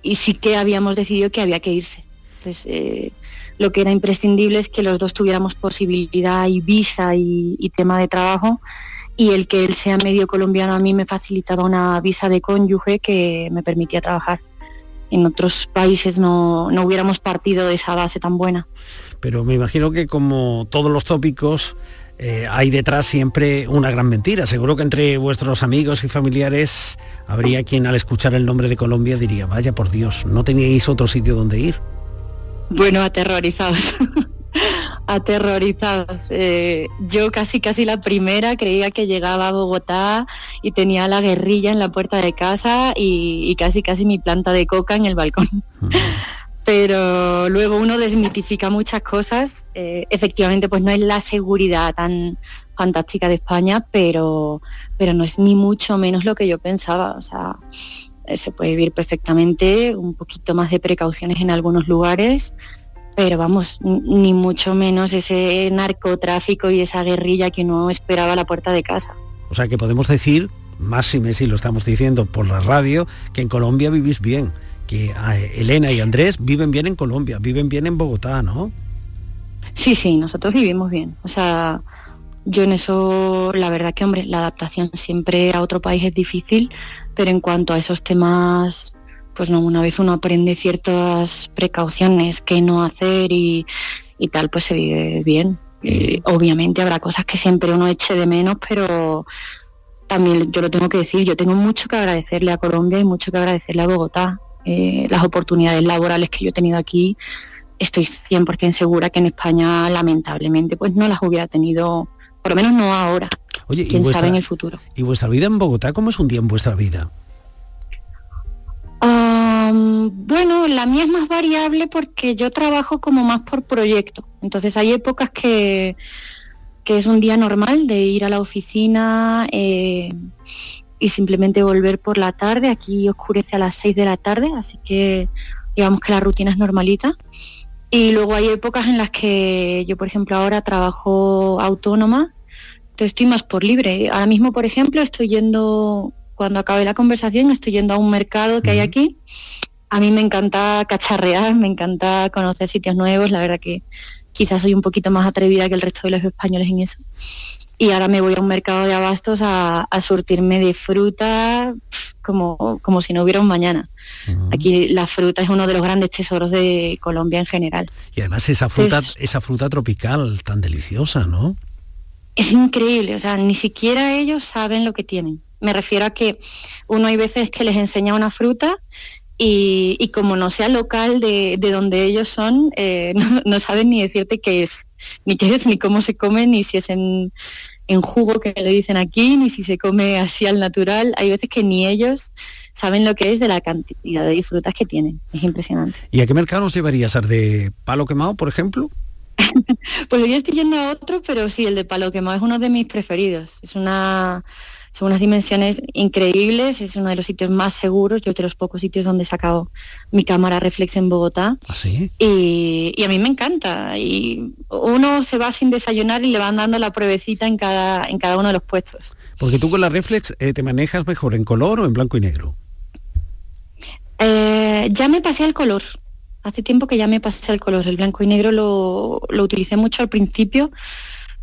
y sí que habíamos decidido que había que irse. Entonces, eh, lo que era imprescindible es que los dos tuviéramos posibilidad y visa y, tema de trabajo. Y el que él sea medio colombiano a mí me facilitaba una visa de cónyuge que me permitía trabajar. En otros países no, no hubiéramos partido de esa base tan buena. Pero me imagino que como todos los tópicos, eh, hay detrás siempre una gran mentira. Seguro que entre vuestros amigos y familiares habría quien al escuchar el nombre de Colombia diría, vaya por Dios, no teníais otro sitio donde ir. Bueno, aterrorizados. [laughs] aterrorizados. Eh, yo casi casi la primera creía que llegaba a Bogotá y tenía la guerrilla en la puerta de casa y, y casi casi mi planta de coca en el balcón. Pero luego uno desmitifica muchas cosas. Eh, efectivamente, pues no es la seguridad tan fantástica de España, pero, pero no es ni mucho menos lo que yo pensaba. O sea, se puede vivir perfectamente, un poquito más de precauciones en algunos lugares, pero vamos, ni mucho menos ese narcotráfico y esa guerrilla que uno esperaba a la puerta de casa. O sea que podemos decir, más si Messi lo estamos diciendo por la radio, que en Colombia vivís bien, que eh, Elena y Andrés viven bien en Colombia, viven bien en Bogotá, ¿no? Sí, sí, nosotros vivimos bien. O sea, yo en eso, la verdad que, hombre, la adaptación siempre a otro país es difícil, pero en cuanto a esos temas, pues no, una vez uno aprende ciertas precauciones que no hacer y, y tal, pues se vive bien. Obviamente habrá cosas que siempre uno eche de menos, pero también yo lo tengo que decir, yo tengo mucho que agradecerle a Colombia y mucho que agradecerle a Bogotá. Eh, las oportunidades laborales que yo he tenido aquí, estoy 100% segura que en España lamentablemente pues no las hubiera tenido, por lo menos no ahora. Oye, quién vuestra- sabe en el futuro. ¿Y vuestra vida en Bogotá? ¿Cómo es un día en vuestra vida? Bueno, la mía es más variable porque yo trabajo como más por proyecto. Entonces hay épocas que, que es un día normal de ir a la oficina eh, y simplemente volver por la tarde. Aquí oscurece a las 6 de la tarde, así que digamos que la rutina es normalita. Y luego hay épocas en las que yo, por ejemplo, ahora trabajo autónoma, entonces estoy más por libre. Ahora mismo, por ejemplo, estoy yendo, cuando acabe la conversación, estoy yendo a un mercado que hay aquí. A mí me encanta cacharrear, me encanta conocer sitios nuevos, la verdad que quizás soy un poquito más atrevida que el resto de los españoles en eso. Y ahora me voy a un mercado de abastos a, a surtirme de fruta como, como si no hubiera un mañana. Aquí la fruta es uno de los grandes tesoros de Colombia en general. Y además esa fruta, esa fruta tropical tan deliciosa, ¿no? Es increíble, o sea, ni siquiera ellos saben lo que tienen. Me refiero a que uno hay veces que les enseña una fruta y, como no sea local de, donde ellos son, eh, [laughs] no, saben ni decirte qué es, ni qué es, ni cómo se come, ni si es en, jugo que le dicen aquí, ni si se come así al natural. Hay veces que ni ellos saben lo que es de la cantidad de frutas que tienen. Es impresionante. ¿Y a qué mercado nos llevarías? ¿Al de palo quemado, por ejemplo? [laughs] pues yo estoy yendo a otro, pero sí, el de palo quemado es uno de mis preferidos. Es una son unas dimensiones increíbles, es uno de los sitios más seguros, yo de los pocos sitios donde he sacado mi cámara reflex en Bogotá. ¿Ah, sí? y, a mí me encanta. Y uno se va sin desayunar y le van dando la pruebecita en cada, en cada uno de los puestos. Porque tú con la reflex eh, te manejas mejor en color o en blanco y negro. Eh, ya me pasé al color. Hace tiempo que ya me pasé al color. El blanco y negro lo, lo utilicé mucho al principio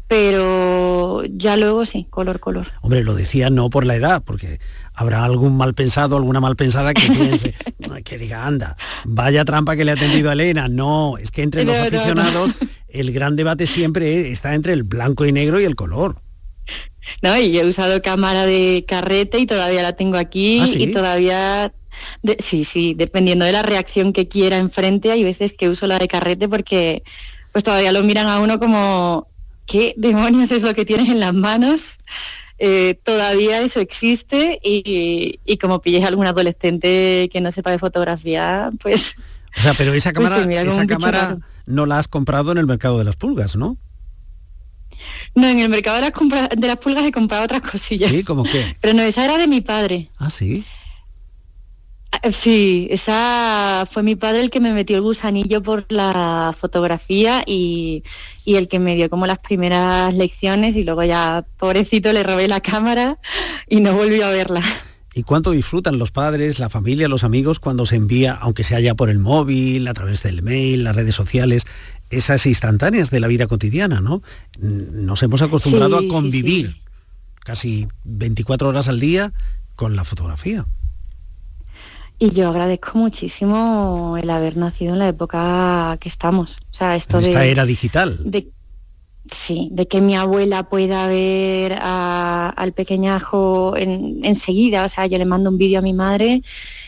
pero ya luego sí, color, color. Hombre, lo decía no por la edad, porque habrá algún mal pensado, alguna mal pensada que piense, [laughs] que diga, anda, vaya trampa que le ha tendido a Elena. No, es que entre los aficionados el gran debate siempre está entre el blanco y negro y el color. No, y yo he usado cámara de carrete y todavía la tengo aquí ¿Ah, y todavía sí, sí, dependiendo de la reacción que quiera enfrente, hay veces que uso la de carrete porque pues todavía lo miran a uno como ¿qué demonios es lo que tienes en las manos? Eh, todavía eso existe y, como pilles a algún adolescente que no sepa de fotografía, pues... O sea, pero esa pues cámara, esa cámara no la has comprado en el mercado de las pulgas, ¿no? No, en el mercado de las, de las pulgas he comprado otras cosillas. ¿Sí? ¿Cómo qué? Pero no, esa era de mi padre. Ah, sí. Eh, sí, esa fue mi padre el que me metió el gusanillo por la fotografía y, el que me dio como las primeras lecciones y luego ya, pobrecito, le robé la cámara y no volvió a verla. ¿Y cuánto disfrutan los padres, la familia, los amigos cuando se envía, aunque sea ya por el móvil, a través del mail, las redes sociales, esas instantáneas de la vida cotidiana, ¿no? Nos hemos acostumbrado a convivir casi 24 horas al día con la fotografía. Y yo agradezco muchísimo el haber nacido en la época que estamos. O sea, esto Esta era digital. De, sí, de que mi abuela pueda ver al pequeñajo enseguida. o sea, yo le mando un vídeo a mi madre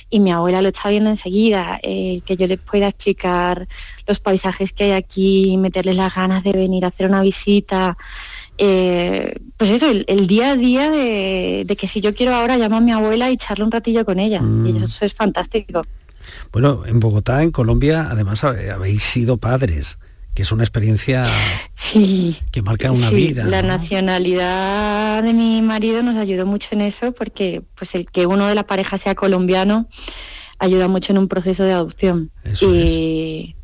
y mi abuela lo está viendo enseguida. Eh, que yo le pueda explicar los paisajes que hay aquí, meterles las ganas de venir a hacer una visita. Eh, pues eso, el, día a día de, que si yo quiero ahora llamar a mi abuela y echarle un ratillo con ella. Y mm. eso es fantástico. Bueno, en Bogotá, en Colombia, además habéis sido padres, que es una experiencia sí, que marca una vida. La nacionalidad de mi marido nos ayudó mucho en eso, porque pues el que uno de la pareja sea colombiano ayuda mucho en un proceso de adopción. y,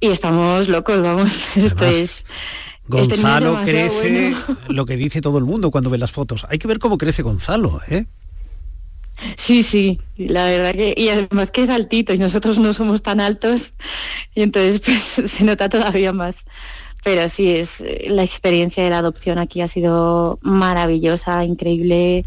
y estamos locos, vamos. [laughs] Esto es este Gonzalo crece, [laughs] lo que dice todo el mundo cuando ve las fotos. Hay que ver cómo crece Gonzalo, ¿eh? Sí, sí, la verdad que, y además que es altito y nosotros no somos tan altos y entonces [laughs] pues se nota todavía más. Pero sí, es la experiencia de la adopción aquí ha sido maravillosa, increíble,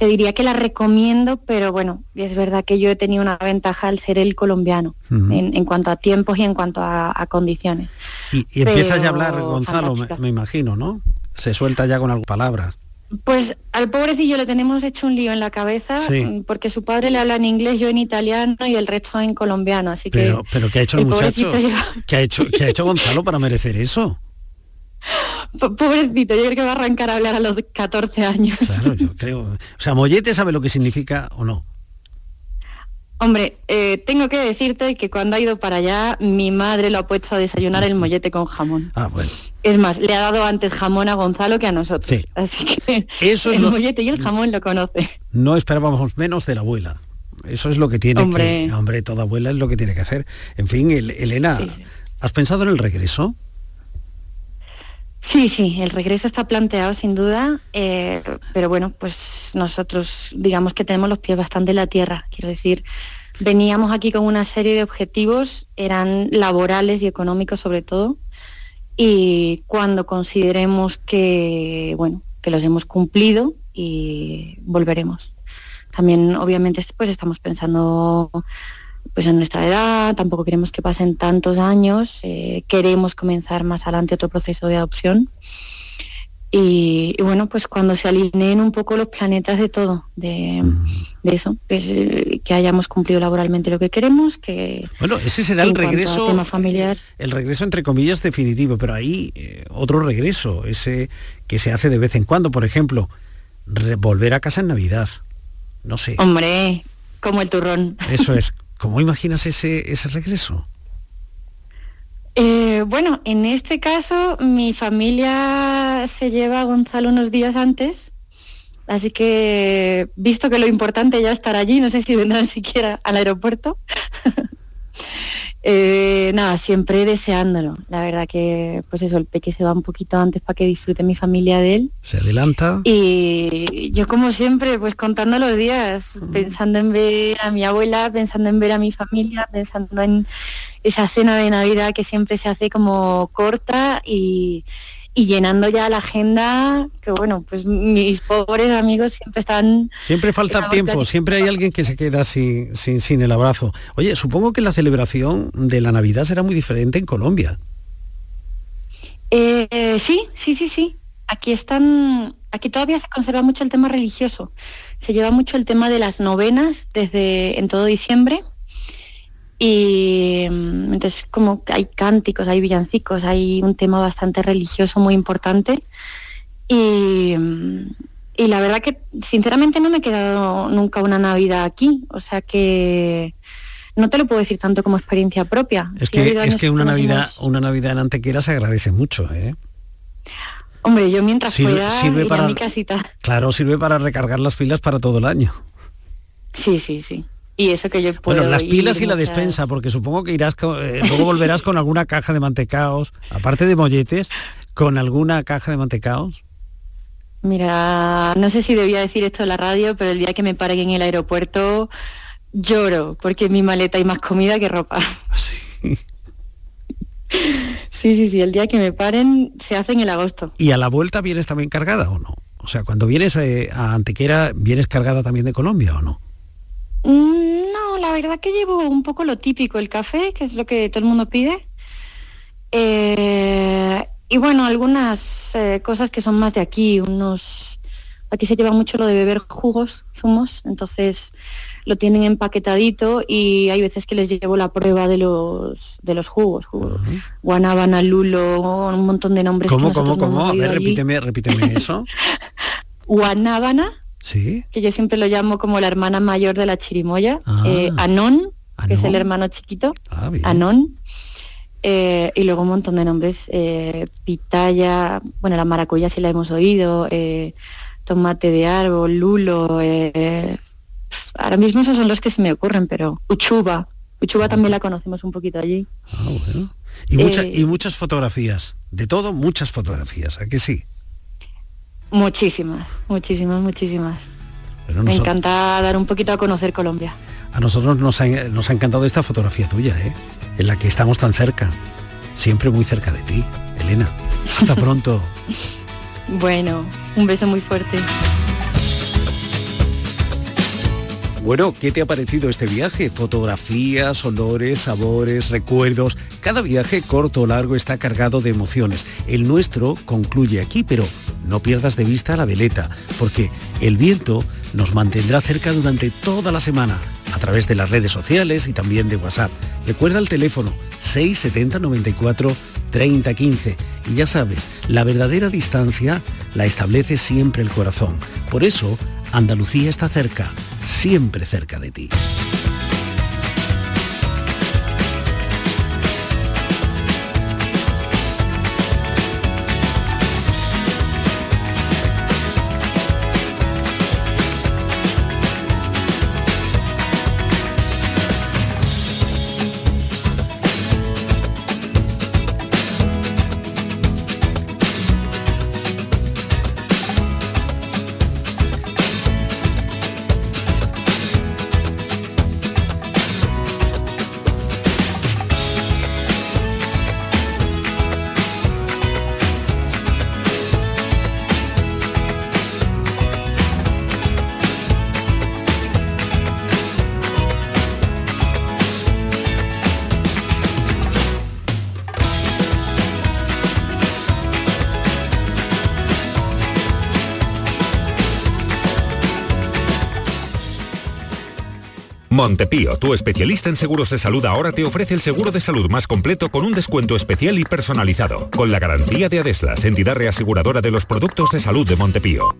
te diría que la recomiendo, pero bueno, es verdad que yo he tenido una ventaja al ser el colombiano en, cuanto a tiempos y en cuanto a, condiciones. Y, empiezas ya a hablar, Gonzalo, me, imagino, ¿no? Se suelta ya con algunas palabras. Pues al pobrecillo le tenemos hecho un lío en la cabeza porque su padre le habla en inglés, yo en italiano y el resto en colombiano, así que... Pero ¿qué ha hecho el, muchacho? ¿Qué ha hecho, ¿Qué ha hecho Gonzalo para merecer eso? Pobrecito, yo creo que va a arrancar a hablar a los 14 años. Claro, yo creo. O sea, Mollete sabe lo que significa o no. Hombre, eh, tengo que decirte que cuando ha ido para allá, mi madre lo ha puesto a desayunar el mollete con jamón. Ah, bueno. Es más, le ha dado antes jamón a Gonzalo que a nosotros. Así que Eso el mollete y el jamón lo conoce. No esperábamos menos de la abuela. Eso es lo que tiene hombre. que... Hombre, toda abuela es lo que tiene que hacer. En fin, Elena, ¿has pensado en el regreso? Sí, sí, el regreso está planteado sin duda, eh, pero bueno, pues nosotros digamos que tenemos los pies bastante en la tierra, quiero decir, veníamos aquí con una serie de objetivos, eran laborales y económicos sobre todo, y cuando consideremos que, bueno, que los hemos cumplido y volveremos. También obviamente pues estamos pensando pues en nuestra edad, tampoco queremos que pasen tantos años, eh, queremos comenzar más adelante otro proceso de adopción. Y, bueno, pues cuando se alineen un poco los planetas de todo, de, eso, pues, eh, que hayamos cumplido laboralmente lo que queremos, que... Bueno, ese será el regreso... Tema familiar. El regreso, entre comillas, definitivo, pero hay eh, otro regreso, ese que se hace de vez en cuando, por ejemplo, volver a casa en Navidad. No sé. Hombre, como el turrón. Eso es. [laughs] ¿Cómo imaginas ese, ese regreso? Eh, bueno, en este caso mi familia se lleva a Gonzalo unos días antes, así que visto que lo importante ya estar allí, no sé si vendrán siquiera al aeropuerto. [laughs] Eh, nada, siempre deseándolo. La verdad que, pues eso, el peque se va un poquito antes para que disfrute mi familia de él. Se adelanta. Y yo como siempre, pues contando los días, pensando en ver a mi abuela, pensando en ver a mi familia, pensando en esa cena de Navidad que siempre se hace como corta y, y llenando ya la agenda, que bueno, pues mis pobres amigos siempre están... Siempre falta tiempo, siempre hay alguien que se queda sin, sin, sin, el abrazo. Oye, supongo que la celebración de la Navidad será muy diferente en Colombia. Eh, sí, sí, sí, sí. Aquí están, aquí todavía se conserva mucho el tema religioso. Se lleva mucho el tema de las novenas desde en todo diciembre y mm, entonces como hay cánticos, hay villancicos, hay un tema bastante religioso muy importante. Y, mm, y la verdad que sinceramente no me he quedado nunca una Navidad aquí. O sea que no te lo puedo decir tanto como experiencia propia. Es que, es que una Navidad, una Navidad en Antequera se agradece mucho, ¿eh? Hombre, yo mientras pueda sirve para, mi casita. Claro, sirve para recargar las pilas para todo el año. Sí, sí, sí y eso que yo puedo Bueno, las pilas y la despensa, porque supongo que irás, eh, luego volverás con alguna caja de mantecaos, aparte de molletes, con alguna caja de mantecaos. Mira, no sé si debía decir esto en la radio, pero el día que me paren en el aeropuerto lloro, porque en mi maleta hay más comida que ropa. ¿Ah, sí. [laughs] Sí, sí, sí, el día que me paren se hace en el agosto. ¿Y a la vuelta vienes también cargada o no? O sea, cuando vienes eh, a Antequera, ¿vienes cargada también de Colombia o no? Mm, no, la verdad que llevo un poco lo típico, el café, que es lo que todo el mundo pide. Eh, y bueno, algunas eh, cosas que son más de aquí, unos... Aquí se lleva mucho lo de beber jugos, zumos, entonces lo tienen empaquetadito y hay veces que les llevo la prueba de los de los jugos, guanábana, lulo, un montón de nombres. ¿Cómo, cómo, cómo? A ver, repíteme, repíteme eso. [laughs] guanábana, que yo siempre lo llamo como la hermana mayor de la chirimoya, ah. eh, Anón, que es el hermano chiquito, ah, Anón, eh, y luego un montón de nombres, eh, pitaya, bueno, la maracuya si la hemos oído, tomate de árbol, lulo, ahora mismo esos son los que se me ocurren, pero uchuba, uchuba también la conocemos un poquito allí. Ah, y, y muchas fotografías, de todo muchas fotografías, ¿a que sí? Muchísimas, muchísimas, muchísimas. Me encanta dar un poquito a conocer Colombia. A nosotros nos ha, nos ha encantado esta fotografía tuya, ¿eh? en la que estamos tan cerca, siempre muy cerca de ti, Elena. Hasta [laughs] pronto. bueno, un beso muy fuerte. Bueno, ¿qué te ha parecido este viaje? Fotografías, olores, sabores, recuerdos. Cada viaje, corto o largo, está cargado de emociones. El nuestro concluye aquí, pero no pierdas de vista la veleta, porque el viento nos mantendrá cerca durante toda la semana a través de las redes sociales y también de WhatsApp. Recuerda el teléfono 670 94 30 15 y ya sabes, la verdadera distancia la establece siempre el corazón. Por eso, Andalucía está cerca, siempre cerca de ti. Montepío, tu especialista en seguros de salud ahora te ofrece el seguro de salud más completo con un descuento especial y personalizado, con la garantía de Adeslas, entidad reaseguradora de los productos de salud de Montepío.